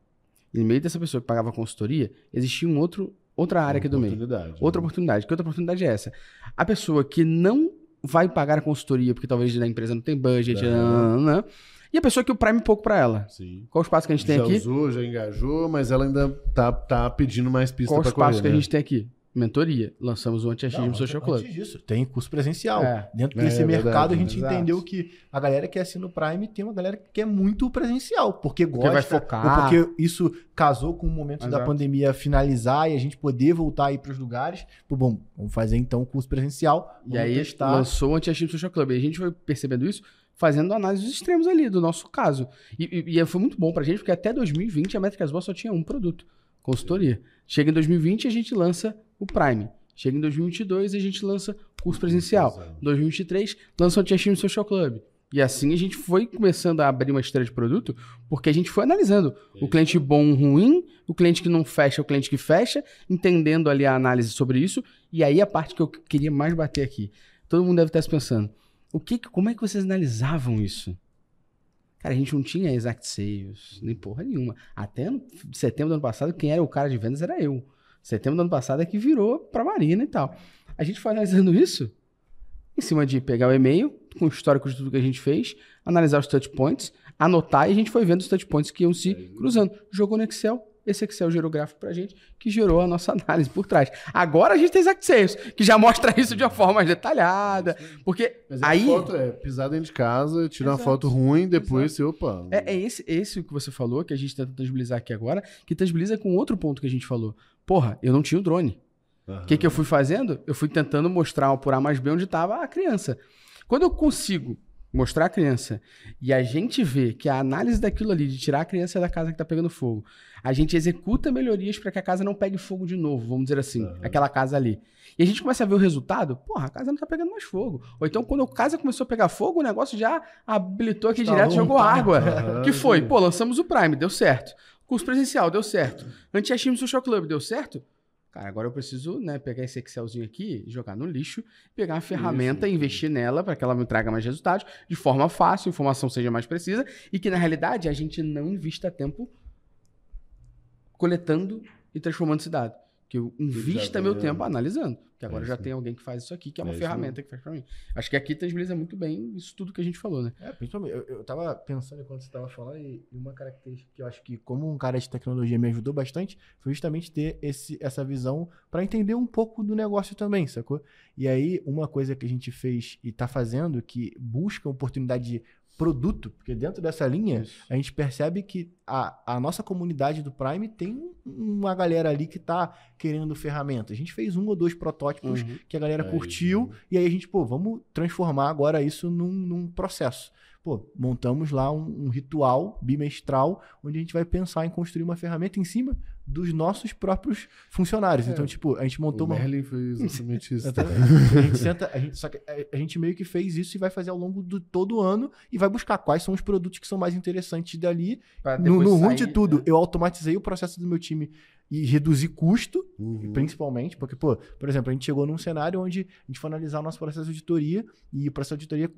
e no meio dessa pessoa que pagava a consultoria, existia um outro, outra área aqui do meio. Né? Outra oportunidade. Que outra oportunidade é essa? A pessoa que não vai pagar a consultoria porque talvez a empresa não tem budget, é. não, não, não, e a pessoa que o Prime pouco para ela. Sim. Qual o espaço que a gente tem já aqui? Já usou, já engajou, mas ela ainda tá, tá pedindo mais pista para correr. Qual o espaço que né? a gente tem aqui? Mentoria. Lançamos o Anti-Achismo Social Club. Antes disso, tem curso presencial. É. Dentro desse é, mercado, verdade, a gente exato. entendeu que a galera que assina o Prime tem uma galera que quer muito presencial, porque gosta. Porque vai focar. porque isso casou com o momento exato. da pandemia finalizar e a gente poder voltar aí para os lugares. Pô, bom, vamos fazer então o curso presencial. E aí testar. lançou o Anti-Achismo Social Club. E a gente foi percebendo isso fazendo análise dos extremos ali, do nosso caso. E, e, e foi muito bom pra gente, porque até 2020 a Métricas Boas só tinha um produto, consultoria. Chega em 2020 a gente lança o Prime. Chega em 2022 a gente lança curso presencial. 2023 lança o Tia Social Club. E assim a gente foi começando a abrir uma esteira de produto, porque a gente foi analisando o cliente bom, ruim, o cliente que não fecha, o cliente que fecha, entendendo ali a análise sobre isso. E aí a parte que eu queria mais bater aqui. Todo mundo deve estar se pensando, o que, como é que vocês analisavam isso? Cara, a gente não tinha exact sales, nem porra nenhuma. Até no setembro do ano passado, quem era o cara de vendas era eu. Setembro do ano passado é que virou pra Marina e tal. A gente foi analisando isso em cima de pegar o e-mail, com o histórico de tudo que a gente fez, analisar os touch points, anotar e a gente foi vendo os touch points que iam se cruzando. Jogou no Excel, esse Excel gerou gráfico pra gente, que gerou a nossa análise por trás. Agora a gente tem Exact Sales, que já mostra isso de uma forma mais detalhada. Porque Mas aí. A foto é pisar dentro de casa, tirar Exato. uma foto ruim, depois você, opa. É, é esse, esse que você falou, que a gente tenta tangibilizar aqui agora, que tangibiliza com outro ponto que a gente falou. Porra, eu não tinha o drone. O uhum. que, que eu fui fazendo? Eu fui tentando mostrar por A mais B onde estava a criança. Quando eu consigo mostrar a criança, e a gente vê que a análise daquilo ali, de tirar a criança da casa que tá pegando fogo, a gente executa melhorias para que a casa não pegue fogo de novo, vamos dizer assim, Aham. aquela casa ali. E a gente começa a ver o resultado, porra, a casa não tá pegando mais fogo. Ou então, quando a casa começou a pegar fogo, o negócio já habilitou aqui direto, jogou timer. água. Que foi? Pô, lançamos o Prime, deu certo. Curso presencial, deu certo. Anti-Steam Social Club, deu certo? Cara, agora eu preciso, né, pegar esse Excelzinho aqui, jogar no lixo, pegar uma ferramenta e investir nela para que ela me traga mais resultados de forma fácil, a informação seja mais precisa e que na realidade a gente não invista tempo coletando e transformando esse dado. Que eu invista meu tem, tempo analisando. Que agora É já tem alguém que faz isso aqui, que é uma É ferramenta que faz pra mim. Acho que aqui tangibiliza muito bem isso tudo que a gente falou, né? É, principalmente, eu, eu tava pensando enquanto você tava falando, e, e uma característica que eu acho que, como um cara de tecnologia, me ajudou bastante, foi justamente ter esse, essa visão para entender um pouco do negócio também, sacou? E aí, uma coisa que a gente fez e tá fazendo, que busca oportunidade de produto, porque dentro dessa linha, a gente percebe que a, a nossa comunidade do Prime tem um- uma galera ali que tá querendo ferramenta. A gente fez um ou dois protótipos Uhum. que a galera Aí, curtiu, né? e aí a gente, pô, vamos transformar agora isso num, num processo. Pô, montamos lá um, um ritual bimestral onde a gente vai pensar em construir uma ferramenta em cima dos nossos próprios funcionários. É. Então, tipo, a gente montou O uma. Merlin foi exatamente isso. Exatamente. a gente senta, a gente, só que a, gente meio que fez isso e vai fazer ao longo do todo o ano e vai buscar quais são os produtos que são mais interessantes dali. No, no ruim de tudo, né? eu automatizei o processo do meu time e reduzi custo, Uhum. principalmente, porque, pô, por exemplo, a gente chegou num cenário onde a gente foi analisar o nosso processo de auditoria e o processo de auditoria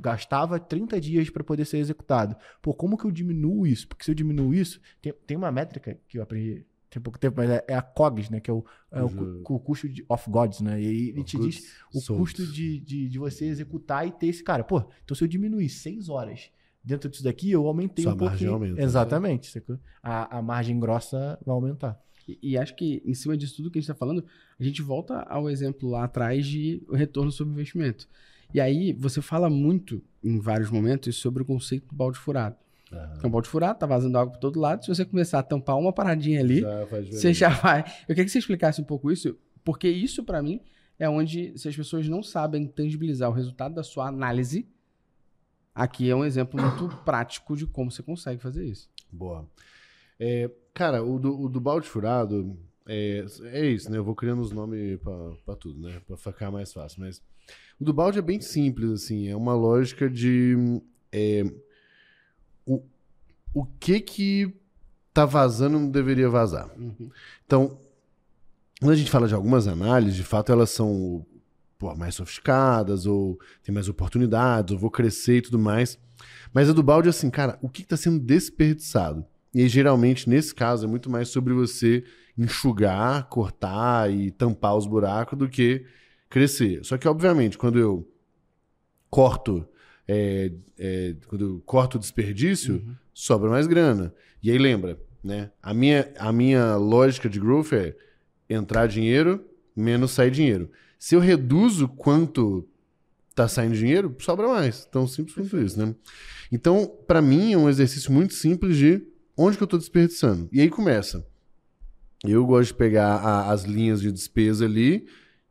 gastava 30 dias para poder ser executado. Pô, como que eu diminuo isso? Porque se eu diminuo isso, tem, tem uma métrica que eu aprendi tem pouco tempo, mas é, é a COGS, né? Que é o, é o, Uhum. cu- o custo de, of gods, né? E aí ele te diz o custo de, de, de você executar e ter esse cara. Pô, então se eu diminuir 6 horas dentro disso daqui, eu aumentei Sua um margem pouquinho. aumenta, né? Exatamente. sacou? A, a margem grossa vai aumentar. E, e acho que em cima disso tudo que a gente está falando, a gente volta ao exemplo lá atrás de o retorno sobre investimento. E aí você fala muito, em vários momentos, sobre o conceito do balde furado. Aham. Porque um balde furado, tá vazando água por todo lado. Se você começar a tampar uma paradinha ali, Já você já vai. Eu queria que você explicasse um pouco isso, porque isso, pra mim, é onde, se as pessoas não sabem tangibilizar o resultado da sua análise, aqui é um exemplo muito prático de como você consegue fazer isso. Boa. É, cara, o do, o do balde furado é, é isso, né? Eu vou criando os nomes pra tudo, né? Pra ficar mais fácil. Mas o do balde é bem simples, assim. É uma lógica de. é, o, o que que tá vazando não deveria vazar. Uhum. Então, quando a gente fala de algumas análises, de fato elas são pô, mais sofisticadas, ou tem mais oportunidades, ou vou crescer e tudo mais. Mas a do balde é assim, cara, o que está sendo desperdiçado? E aí, geralmente, nesse caso, é muito mais sobre você enxugar, cortar e tampar os buracos do que crescer. Só que, obviamente, quando eu corto, é, é, quando eu corto o desperdício, sobra mais grana. E aí lembra, né? A minha, a minha lógica de growth é entrar dinheiro menos sair dinheiro. Se eu reduzo quanto tá saindo dinheiro, sobra mais. Tão simples quanto isso, né? Então, para mim, é um exercício muito simples de onde que eu tô desperdiçando. E aí começa. Eu gosto de pegar a- as linhas de despesa ali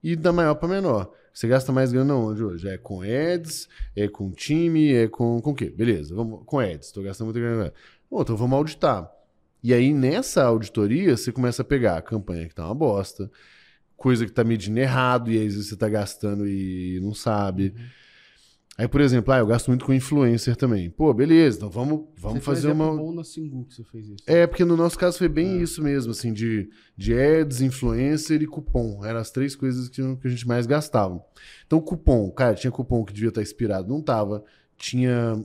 e da maior para menor. Você gasta mais grana onde hoje? É com ads, é com time, é com com o quê? Beleza, vamos com ads. Tô gastando muita grana. Bom, então vamos auditar. E aí nessa auditoria você começa a pegar a campanha que tá uma bosta, coisa que tá medindo errado e aí às vezes você tá gastando e não sabe. Aí, por exemplo, ah, eu gasto muito com influencer também. Pô, beleza, então vamos, vamos Você fazer uma. bom na Singu que você fez isso. É, porque no nosso caso foi bem isso mesmo, assim, de, de ads, influencer e cupom. Eram as três coisas que, que a gente mais gastava. Então, cupom, cara, tinha cupom que devia estar expirado, não tava. Tinha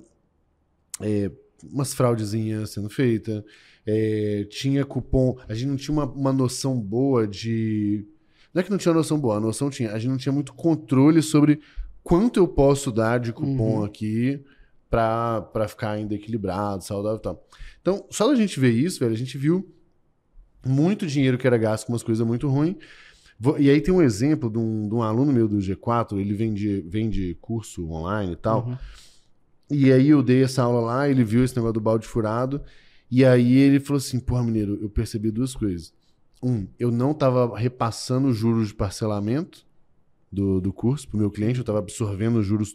é, umas fraudezinhas sendo feitas. É, tinha cupom. A gente não tinha uma, uma noção boa de. Não é que não tinha noção boa, a noção tinha. A gente não tinha muito controle sobre quanto eu posso dar de cupom Uhum. aqui pra, pra ficar ainda equilibrado, saudável e tal. Então, só da gente ver isso, velho, a gente viu muito dinheiro que era gasto com umas coisas muito ruins. E aí tem um exemplo de um, de um aluno meu do G4, ele vende, vende curso online e tal. Uhum. E aí eu dei essa aula lá, ele viu esse negócio do balde furado. E aí ele falou assim: porra, mineiro, eu percebi duas coisas. Um, eu não tava repassando os juros de parcelamento do, do curso pro meu cliente, eu tava absorvendo os juros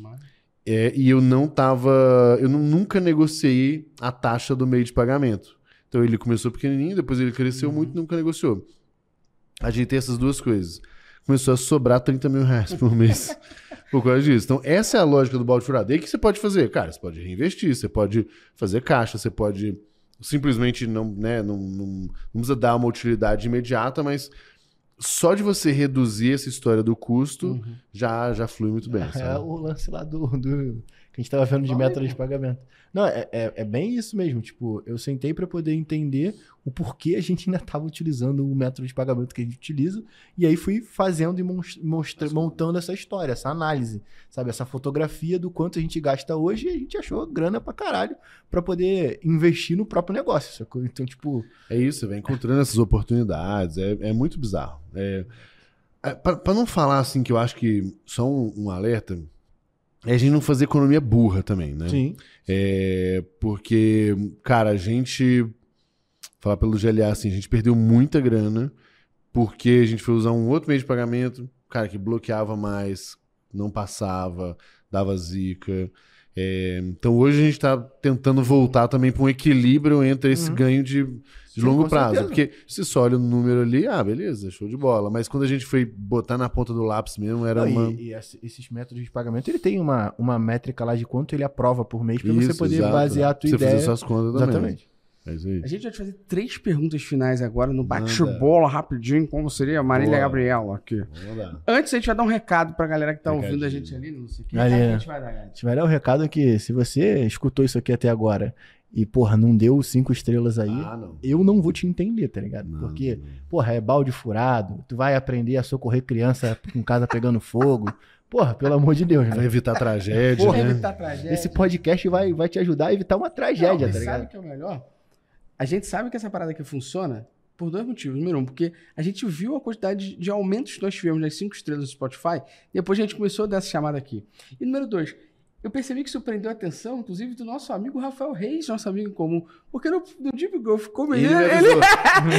mais. É, e eu não tava. Eu não- nunca negociei a taxa do meio de pagamento. Então ele começou pequenininho, depois ele cresceu muito e nunca negociou. Ajeitei essas duas coisas. Começou a sobrar 30 mil reais por mês por causa disso. Então, essa é a lógica do balde furado. E aí o que você pode fazer? Cara, você pode reinvestir, você pode fazer caixa, você pode simplesmente não, né, não, não, não precisa dar uma utilidade imediata, mas só de você reduzir essa história do custo já, já flui muito bem. É sabe? o lance lá do, do- que a gente tava vendo de aí, método de pagamento. Não, é, é, é bem isso mesmo. Tipo, eu sentei para poder entender o porquê a gente ainda tava utilizando o método de pagamento que a gente utiliza. E aí fui fazendo e mostra- montando essa história, essa análise, sabe? Essa fotografia do quanto a gente gasta hoje e a gente achou grana pra caralho pra poder investir no próprio negócio. sacou? Então, tipo, É isso, vai encontrando essas oportunidades, é, é muito bizarro. É, é, pra, pra não falar assim, que eu acho que só um, um alerta, é a gente não fazer economia burra também, né? sim. É, porque, cara, a gente. Falar pelo GLA assim, a gente perdeu muita grana porque a gente foi usar um outro meio de pagamento, cara, que bloqueava mais, não passava, dava zica. É, então hoje a gente tá tentando voltar também para um equilíbrio entre esse Uhum. ganho de, de longo prazo. certeza. Porque se só olha o número ali, ah, beleza, show de bola. Mas quando a gente foi botar na ponta do lápis mesmo, era Não, uma. E, e esse- esses métodos de pagamento, ele tem uma, uma métrica lá de quanto ele aprova por mês pra você poder exato. basear a tua você ideia. fazer suas contas também. Exatamente. É isso aí. A gente vai te fazer três perguntas finais agora no bate-bola rapidinho, como seria a Marília Boa. Gabriela aqui. Lá. Antes, a gente vai dar um recado pra galera que tá ouvindo a Recadinho. gente ali, não sei o que. Que né? a gente vai dar, galera? Vai o recado que se você escutou isso aqui até agora e, porra, não deu cinco estrelas aí, Ah, não. eu não vou te entender, tá ligado? Não, Porque, não. porra, é balde furado, tu vai aprender a socorrer criança com casa pegando fogo. Porra, pelo amor de Deus, né? evitar tragédia, Porra, né? evitar tragédia. Esse podcast vai, vai te ajudar a evitar uma tragédia, Não, tá sabe ligado? o que é o melhor? A gente sabe que essa parada aqui funciona por dois motivos. Número um, porque a gente viu a quantidade de aumentos que nós tivemos nas cinco estrelas do Spotify, e depois a gente começou a dar essa chamada aqui. E número dois, eu percebi que isso prendeu a atenção, inclusive, do nosso amigo Rafael Reis, nosso amigo em comum. Porque no, no Deep Go ficou E ele Ele,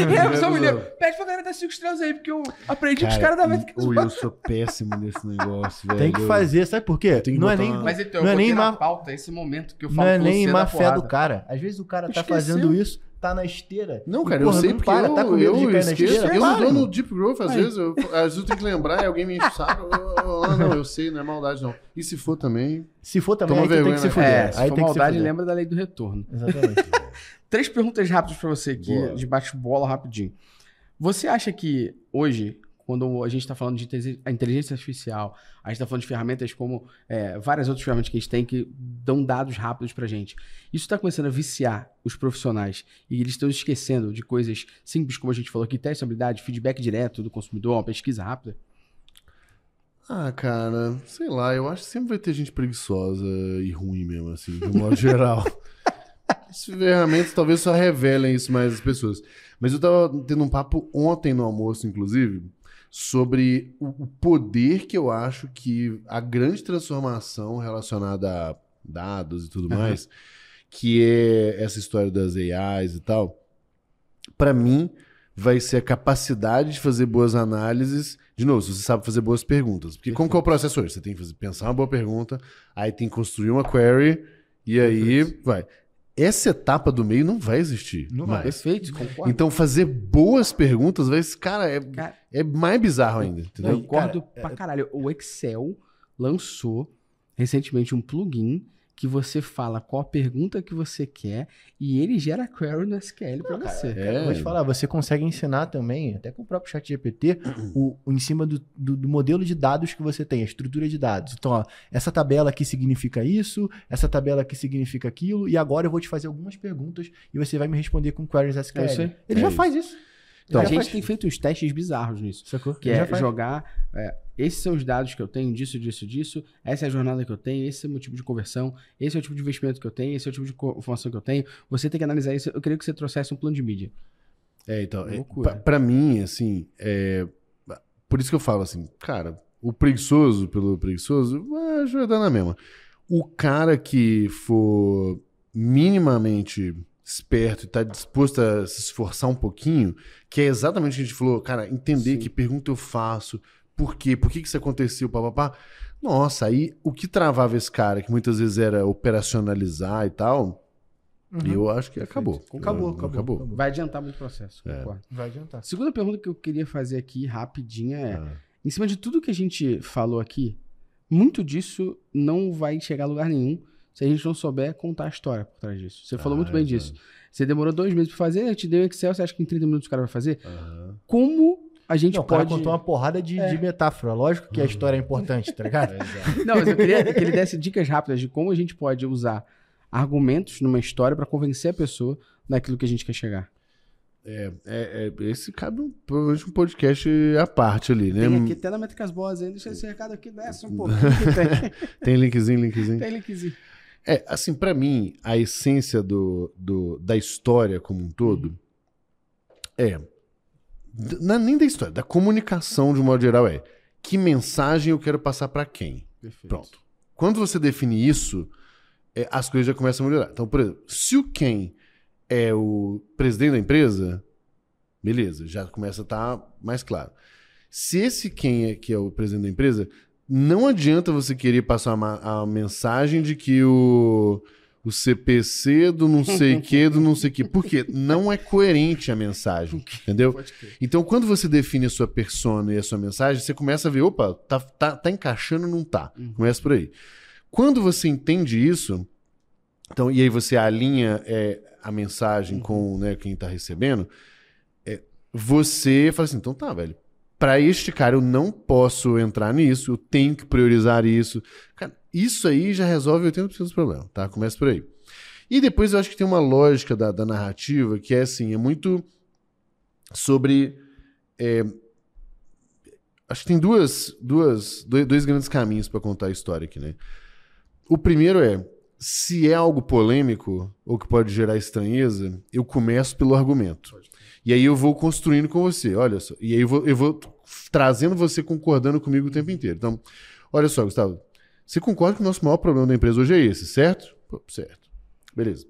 ele, é só avisou. menino. Pede pra galera dar cinco estrelas aí, porque eu aprendi que os Cara, caras da métrica Ui, eu sou péssimo nesse negócio, velho. Tem que fazer, sabe por quê? Tem que Não é nem, uma- Mas então, Não é eu nem botei na má- pauta esse momento que eu não falo é com nem má fé do cara. Às vezes o cara tá fazendo isso, tá na esteira. Não, e, cara, porra, eu sei não porque para, eu, tá com medo de eu cair na esqueço. esteira. Eu para, não dou no Deep Growth, às Aí. vezes, eu, às vezes eu tenho que lembrar e alguém me enche o saco. eu- Ah, não, eu sei, não é maldade, não. E se for também... Se for também, Toma aí tu tem vergonha que se fuder. É, se aí for tem que se maldade, fuder. lembra da lei do retorno. Exatamente. Três perguntas rápidas pra você aqui, Boa. de bate-bola rapidinho. Você acha que hoje, quando a gente está falando de inte- a inteligência artificial, a gente está falando de ferramentas como é, várias outras ferramentas que a gente tem que dão dados rápidos pra gente, isso está começando a viciar os profissionais e eles estão esquecendo de coisas simples, como a gente falou aqui, testabilidade, feedback direto do consumidor, uma pesquisa rápida? Ah, cara, sei lá, eu acho que sempre vai ter gente preguiçosa e ruim mesmo, assim, de um modo geral. As ferramentas talvez só revelem isso mais às pessoas. Mas eu tava tendo um papo ontem no almoço, inclusive, sobre o o poder que eu acho que a grande transformação relacionada a dados e tudo mais, que é essa história das AIs e tal, para mim vai ser a capacidade de fazer boas análises. De novo, se você sabe fazer boas perguntas. Porque como que é o processo hoje? Você tem que pensar uma boa pergunta, aí tem que construir uma query, e aí vai. Essa etapa do meio não vai existir. Não vai. mais. Perfeito, concordo. Então, fazer boas perguntas vai. Cara, é, Cara, é mais bizarro ainda. eu Entendeu? concordo Cara, pra caralho. O Excel lançou recentemente um plugin que você fala qual a pergunta que você quer e ele gera query no SQL pra você. é. Cara, eu vou te falar, você consegue ensinar também, até com o próprio chat GPT, o, o em cima do, do, do modelo de dados que você tem, a estrutura de dados. Então, ó, essa tabela aqui significa isso, essa tabela aqui significa aquilo, e agora eu vou te fazer algumas perguntas e você vai me responder com queries SQL. É isso aí. Ele É já isso. faz isso. Então, a gente faz. tem feito uns testes bizarros nisso. Sacou? Que é faz. jogar. é, esses são os dados que eu tenho, disso, disso, disso. Essa é a jornada que eu tenho, esse é o meu tipo de conversão, esse é o tipo de investimento que eu tenho, esse é o tipo de informação que eu tenho. Você tem que analisar isso. Eu queria que você trouxesse um plano de mídia. É, então, é, pra mim, assim, é, por isso que eu falo assim, cara, o preguiçoso pelo preguiçoso, já dá na mesma. O cara que for minimamente esperto e tá disposto a se esforçar um pouquinho, que é exatamente o que a gente falou, cara, entender Sim. que pergunta eu faço, Por quê? Por que, que isso aconteceu? Papapá. Nossa, aí o que travava esse cara, que muitas vezes era operacionalizar e tal, Uhum. eu acho que acabou. Acabou, Eu- acabou, acabou. Vai adiantar muito o processo, É. concordo. Vai adiantar. Segunda pergunta que eu queria fazer aqui, rapidinha, é: Ah, em cima de tudo que a gente falou aqui, muito disso não vai chegar a lugar nenhum se a gente não souber contar a história por trás disso. Você falou Ah, muito bem exato. disso. Você demorou dois meses pra fazer, eu te dei o Excel, você acha que em 30 minutos o cara vai fazer? aham. Como a gente Não, o cara pode. contou uma porrada de, É. de metáfora. Lógico que a história é importante, tá ligado? Não, mas eu queria que ele desse dicas rápidas de como a gente pode usar argumentos numa história pra convencer a pessoa daquilo que a gente quer chegar. É, é, é, esse cabe um, provavelmente um podcast à parte ali, né? Tem aqui até na Métricas Boas aí, deixa esse recado aqui, desce um pouquinho tem. Tem linkzinho, linkzinho. Tem linkzinho. É, assim, pra mim, a essência do, do- da história como um todo é. d- não é nem da história, da comunicação de um modo geral é. Que mensagem eu quero passar pra quem? Perfeito. Pronto. Quando você define isso, é, as coisas já começam a melhorar. Então, por exemplo, se o quem é o presidente da empresa, beleza, já começa a estar mais claro. Se esse quem é que é o presidente da empresa, não adianta você querer passar uma- a mensagem de que o, o CPC do não sei que, do não sei que. Porque não é coerente a mensagem, entendeu? Então, quando você define a sua persona e a sua mensagem, você começa a ver, opa, tá, tá, tá encaixando ou não tá? Uhum. Começa por aí. Quando você entende isso, então, e aí você alinha é, a mensagem com né, quem tá recebendo, é, você fala assim, então tá, velho. Pra este cara, eu não posso entrar nisso, eu tenho que priorizar isso. Cara, isso aí já resolve 80% dos problemas, tá? Começa por aí. E depois eu acho que tem uma lógica da, da narrativa que é assim, é muito sobre. é, acho que tem duas, duas, dois, dois grandes caminhos para contar a história aqui, né? O primeiro é, se é algo polêmico ou que pode gerar estranheza, eu começo pelo argumento. E aí eu vou construindo com você, olha só. E aí eu vou, eu vou trazendo você concordando comigo o tempo inteiro. Então, olha só, Gustavo. Você concorda que o nosso maior problema da empresa hoje é esse, certo? Pô, certo. Beleza.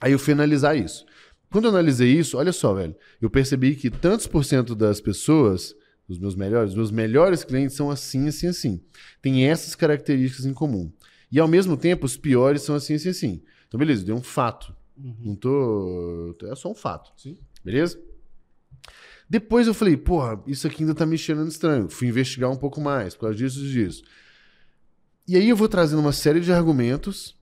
Aí eu fui analisar isso. Quando eu analisei isso, olha só, velho. Eu percebi que tantos por cento das pessoas, os meus melhores, os meus melhores clientes são assim, assim, assim. Tem essas características em comum. E ao mesmo tempo, os piores são assim, assim, assim. Então, beleza, deu um fato. Não tô. É só um fato. Sim. Beleza? Depois eu falei, porra, isso aqui ainda tá me cheirando estranho. Fui investigar um pouco mais, por causa disso e disso. E aí eu vou trazendo uma série de argumentos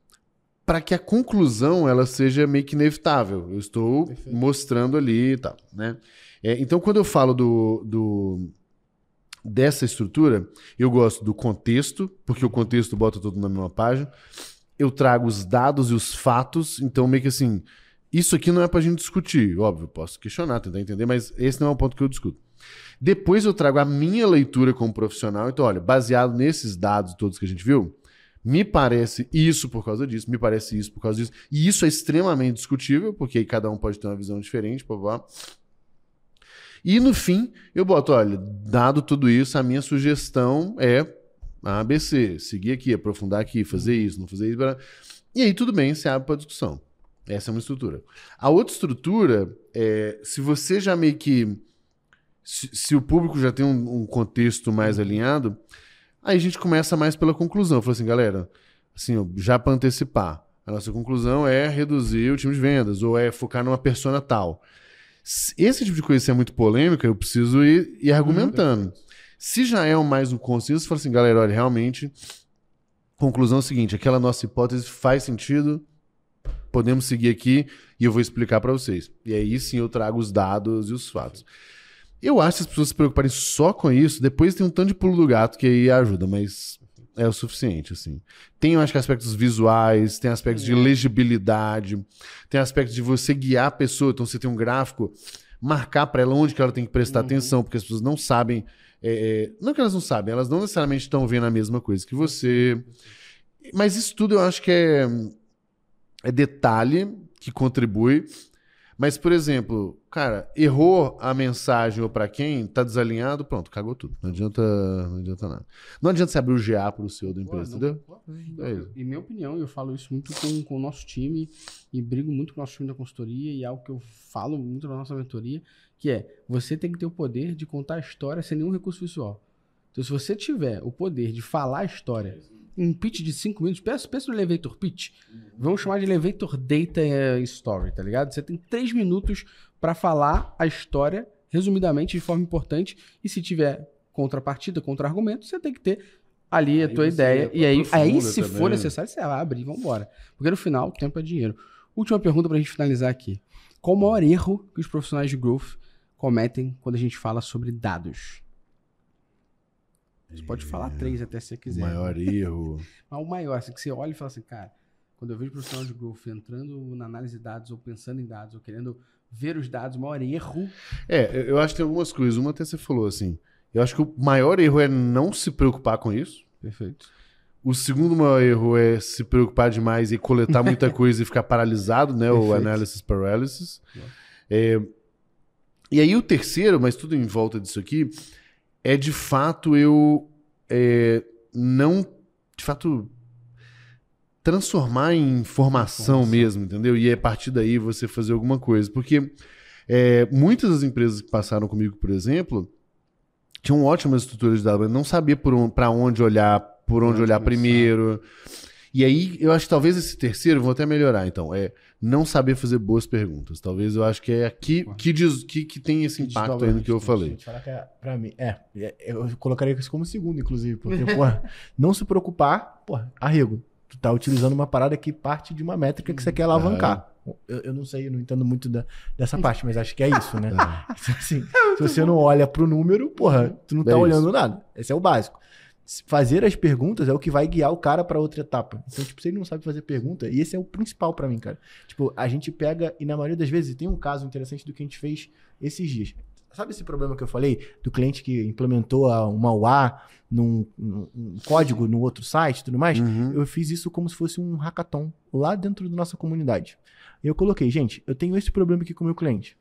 para que a conclusão ela seja meio que inevitável. Eu estou Perfeito. mostrando ali e tal, né? É, então, quando eu falo do, do- dessa estrutura, eu gosto do contexto, porque o contexto bota tudo na mesma página. Eu trago os dados e os fatos, então meio que assim, isso aqui não é pra gente discutir, óbvio, posso questionar, tentar entender, mas esse não é o ponto que eu discuto. Depois eu trago a minha leitura como profissional, então olha, baseado nesses dados todos que a gente viu, me parece isso por causa disso, me parece isso por causa disso, e isso é extremamente discutível, porque aí cada um pode ter uma visão diferente. E no fim, eu boto, olha, dado tudo isso, a minha sugestão é A, B, C, seguir aqui, aprofundar aqui, fazer isso, não fazer isso. blá. E aí tudo bem, você abre para discussão. Essa é uma estrutura. A outra estrutura é, se você já meio que. Se, se o público já tem um, um contexto mais alinhado, aí a gente começa mais pela conclusão. Fala assim, galera, assim, já para antecipar, a nossa conclusão é reduzir o time de vendas, ou é focar numa persona tal. Se esse tipo de coisa se é muito polêmica, eu preciso ir, ir argumentando. Se já é um mais um consenso, fala assim, galera, olha, realmente, conclusão é a seguinte, aquela nossa hipótese faz sentido, podemos seguir aqui e eu vou explicar para vocês. E aí sim eu trago os dados e os fatos. Eu acho que as pessoas se preocuparem só com isso, depois tem um tanto de pulo do gato que aí ajuda, mas é o suficiente, assim. Tem, eu acho que aspectos visuais, tem aspectos de legibilidade, tem aspectos de você guiar a pessoa, então você tem um gráfico, marcar para ela onde que ela tem que prestar atenção, porque as pessoas não sabem, é, é, não que elas não sabem, elas não necessariamente estão vendo a mesma coisa que você. Mas isso tudo eu acho que é, é detalhe que contribui. Mas, por exemplo, cara, errou a mensagem ou para quem, tá desalinhado, pronto, cagou tudo. Não adianta, não adianta nada. Não adianta você abrir o GA pro seu da empresa, Pô, não- entendeu? pô, É isso. Em minha opinião, eu falo isso muito com, com o nosso time e brigo muito com o nosso time da consultoria e é algo que eu falo muito na nossa mentoria, que é você tem que ter o poder de contar a história sem nenhum recurso visual. Então, se você tiver o poder de falar a história em um pitch de 5 minutos, pensa, pensa no elevator pitch. Vamos chamar de elevator data eh, story, tá ligado? Você tem 3 minutos para falar a história resumidamente de forma importante e se tiver contrapartida, contra-argumento, você tem que ter ali a Aí tua você ideia. E aí, aí se for também. necessário, você abre e vambora. Porque no final, o tempo é dinheiro. Última pergunta pra gente finalizar aqui. Qual o maior erro que os profissionais de growth cometem quando a gente fala sobre dados? Você pode falar três até se você O quiser. maior erro. Mas o maior, assim, que você olha e fala assim, cara, quando eu vejo profissional de growth entrando na análise de dados, ou pensando em dados, ou querendo ver os dados, o maior erro. É, eu acho que tem algumas coisas. Uma até você falou assim. Eu acho que o maior erro é não se preocupar com isso. Perfeito. O segundo maior erro é se preocupar demais e coletar muita coisa e ficar paralisado, né? O Perfeito. analysis paralysis. É, e aí o terceiro, mas tudo em volta disso aqui, é de fato eu é, não, de fato, transformar em informação Informação. mesmo, entendeu? E a partir daí você fazer alguma coisa. Porque é, muitas das empresas que passaram comigo, por exemplo, tinham ótimas estruturas de mas não sabia para onde olhar, por onde onde olhar começar. primeiro. E aí, eu acho que talvez esse terceiro, vou até melhorar, então, é não saber fazer boas perguntas. Talvez eu acho que é aqui que, diz, que, que tem esse impacto aí no que eu falei. Que é, pra mim, é, é, eu colocaria isso como segundo, inclusive, porque, porra, não se preocupar, porra, arrego. Tu tá utilizando uma parada que parte de uma métrica que você quer alavancar. Eu, eu não sei, eu não entendo muito da- dessa parte, mas acho que é isso, né? Assim, se você não olha pro número, porra, tu não É tá olhando nada. Esse é o básico. Fazer as perguntas é o que vai guiar o cara pra outra etapa. Então, tipo, se ele não sabe fazer pergunta, e esse é o principal pra mim, cara. Tipo, a gente pega, e na maioria das vezes, tem um caso interessante do que a gente fez esses dias. Sabe esse problema que eu falei do cliente que implementou uma UA num, num- um código no outro site e tudo mais? Uhum. Eu fiz isso como se fosse um hackathon lá dentro da nossa comunidade. Eu coloquei, gente, eu tenho esse problema aqui com o meu cliente.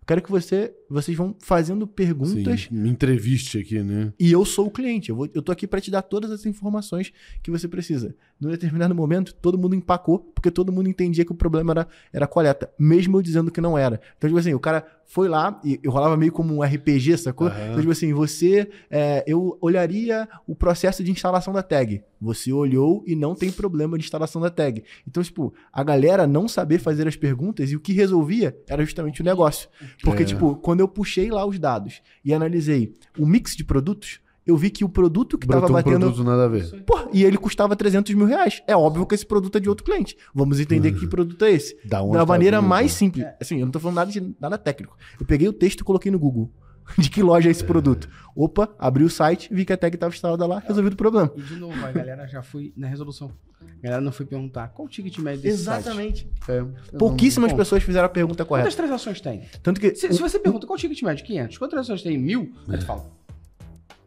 Eu quero que você, vocês vão fazendo perguntas Sim, me entreviste aqui, né? e eu sou o cliente. Eu, vou, eu tô aqui para te dar todas as informações que você precisa. Num determinado momento, todo mundo empacou, porque todo mundo entendia que o problema era, era coleta, mesmo eu dizendo que não era. Então, tipo assim, o cara foi lá e eu rolava meio como um RPG, sacou? Aham. Então, tipo assim, você. é, eu olharia o processo de instalação da tag. Você olhou e não tem problema de instalação da tag. Então, tipo, a galera não saber fazer as perguntas e o que resolvia era justamente o negócio. Porque, É. tipo, quando eu puxei lá os dados e analisei o mix de produtos, eu vi que o produto que Brotou tava um batendo. produto nada a ver. Pô, e ele custava 300 mil reais. É óbvio que esse produto é de outro cliente. Vamos entender que produto é esse. Da onde da tá maneira vindo. mais simples. Assim, eu não tô falando nada, de, nada técnico. Eu peguei o texto e coloquei no Google. De que loja é esse produto? Opa, abri o site, vi que a tag estava instalada lá, resolvido o problema. E de novo, a galera já foi na resolução. A galera não foi perguntar qual o ticket médio desse site. Exatamente. É. Pouquíssimas Bom. pessoas fizeram a pergunta correta. Quantas transações tem? Tanto que. Se, se você pergunta qual o ticket médio? 500. Quantas transações tem? Mil? Aí tu fala,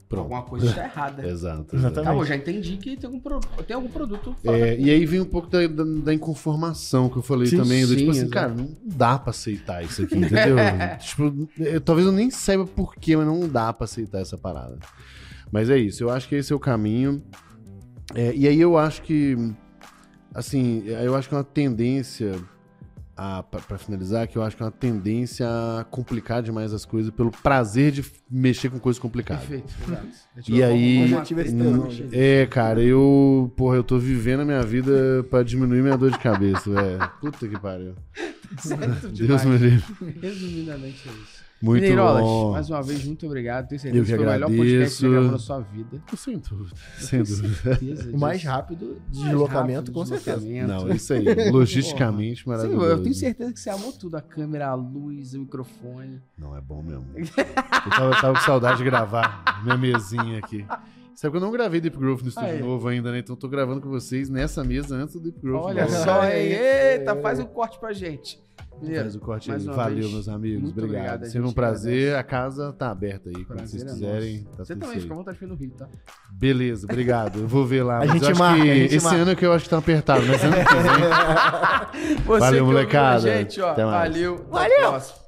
Pronto. alguma coisa está errada. Exato. Exatamente. Tá bom, já entendi que tem algum, pro- tem algum produto É, e aí vem um pouco da, da, da inconformação que eu falei Sim, também. do sim, tipo assim, exato. cara, não dá pra aceitar isso aqui, entendeu? tipo, eu- talvez eu nem saiba porquê, mas não dá pra aceitar essa parada. Mas é isso, eu acho que esse é o caminho. É, e aí eu acho que, assim, eu acho que é uma tendência, a, pra, pra finalizar, que eu acho que é uma tendência a complicar demais as coisas pelo prazer de mexer com coisas complicadas. Perfeito, exato. É tipo, E aí, hum, é, cara, eu, porra, eu tô vivendo a minha vida pra diminuir minha dor de cabeça, velho. Puta que pariu. Certo Deus demais. me livre. Resumidamente é isso. Muito Mineirolas, bom. mais uma vez, muito obrigado. Tenho Eu certeza que que foi o melhor podcast que você agradeço. gravou na sua vida. Sem dúvida, sem dúvida. Certeza O mais rápido de Mais deslocamento, rápido, com certeza. deslocamento. Não, isso aí, logisticamente Sim, maravilhoso. eu tenho certeza que você amou tudo. A câmera, a luz, o microfone. Não, é bom mesmo. Eu tava, eu tava com saudade de gravar minha mesinha aqui. Sabe que eu não gravei Deep Growth no estúdio Aí. novo ainda, né? Então eu tô gravando com vocês nessa mesa antes do Deep Growth. Olha novo. só, aí. Eita, faz um corte pra gente. Mineiro, Faz o corte aí. Valeu, vez, meus amigos. muito Obrigado. obrigado, Sempre um prazer. agradece. A casa tá aberta aí. Quando prazer vocês é quiserem. Tá Você também fica à vontade de no Rio, tá? Beleza, obrigado. Eu vou ver lá. A mas gente marca, que a gente esse marca. ano que eu acho que tá apertado, mas ano que vem. Valeu, molecada. Gente, ó, Até mais. valeu. Valeu.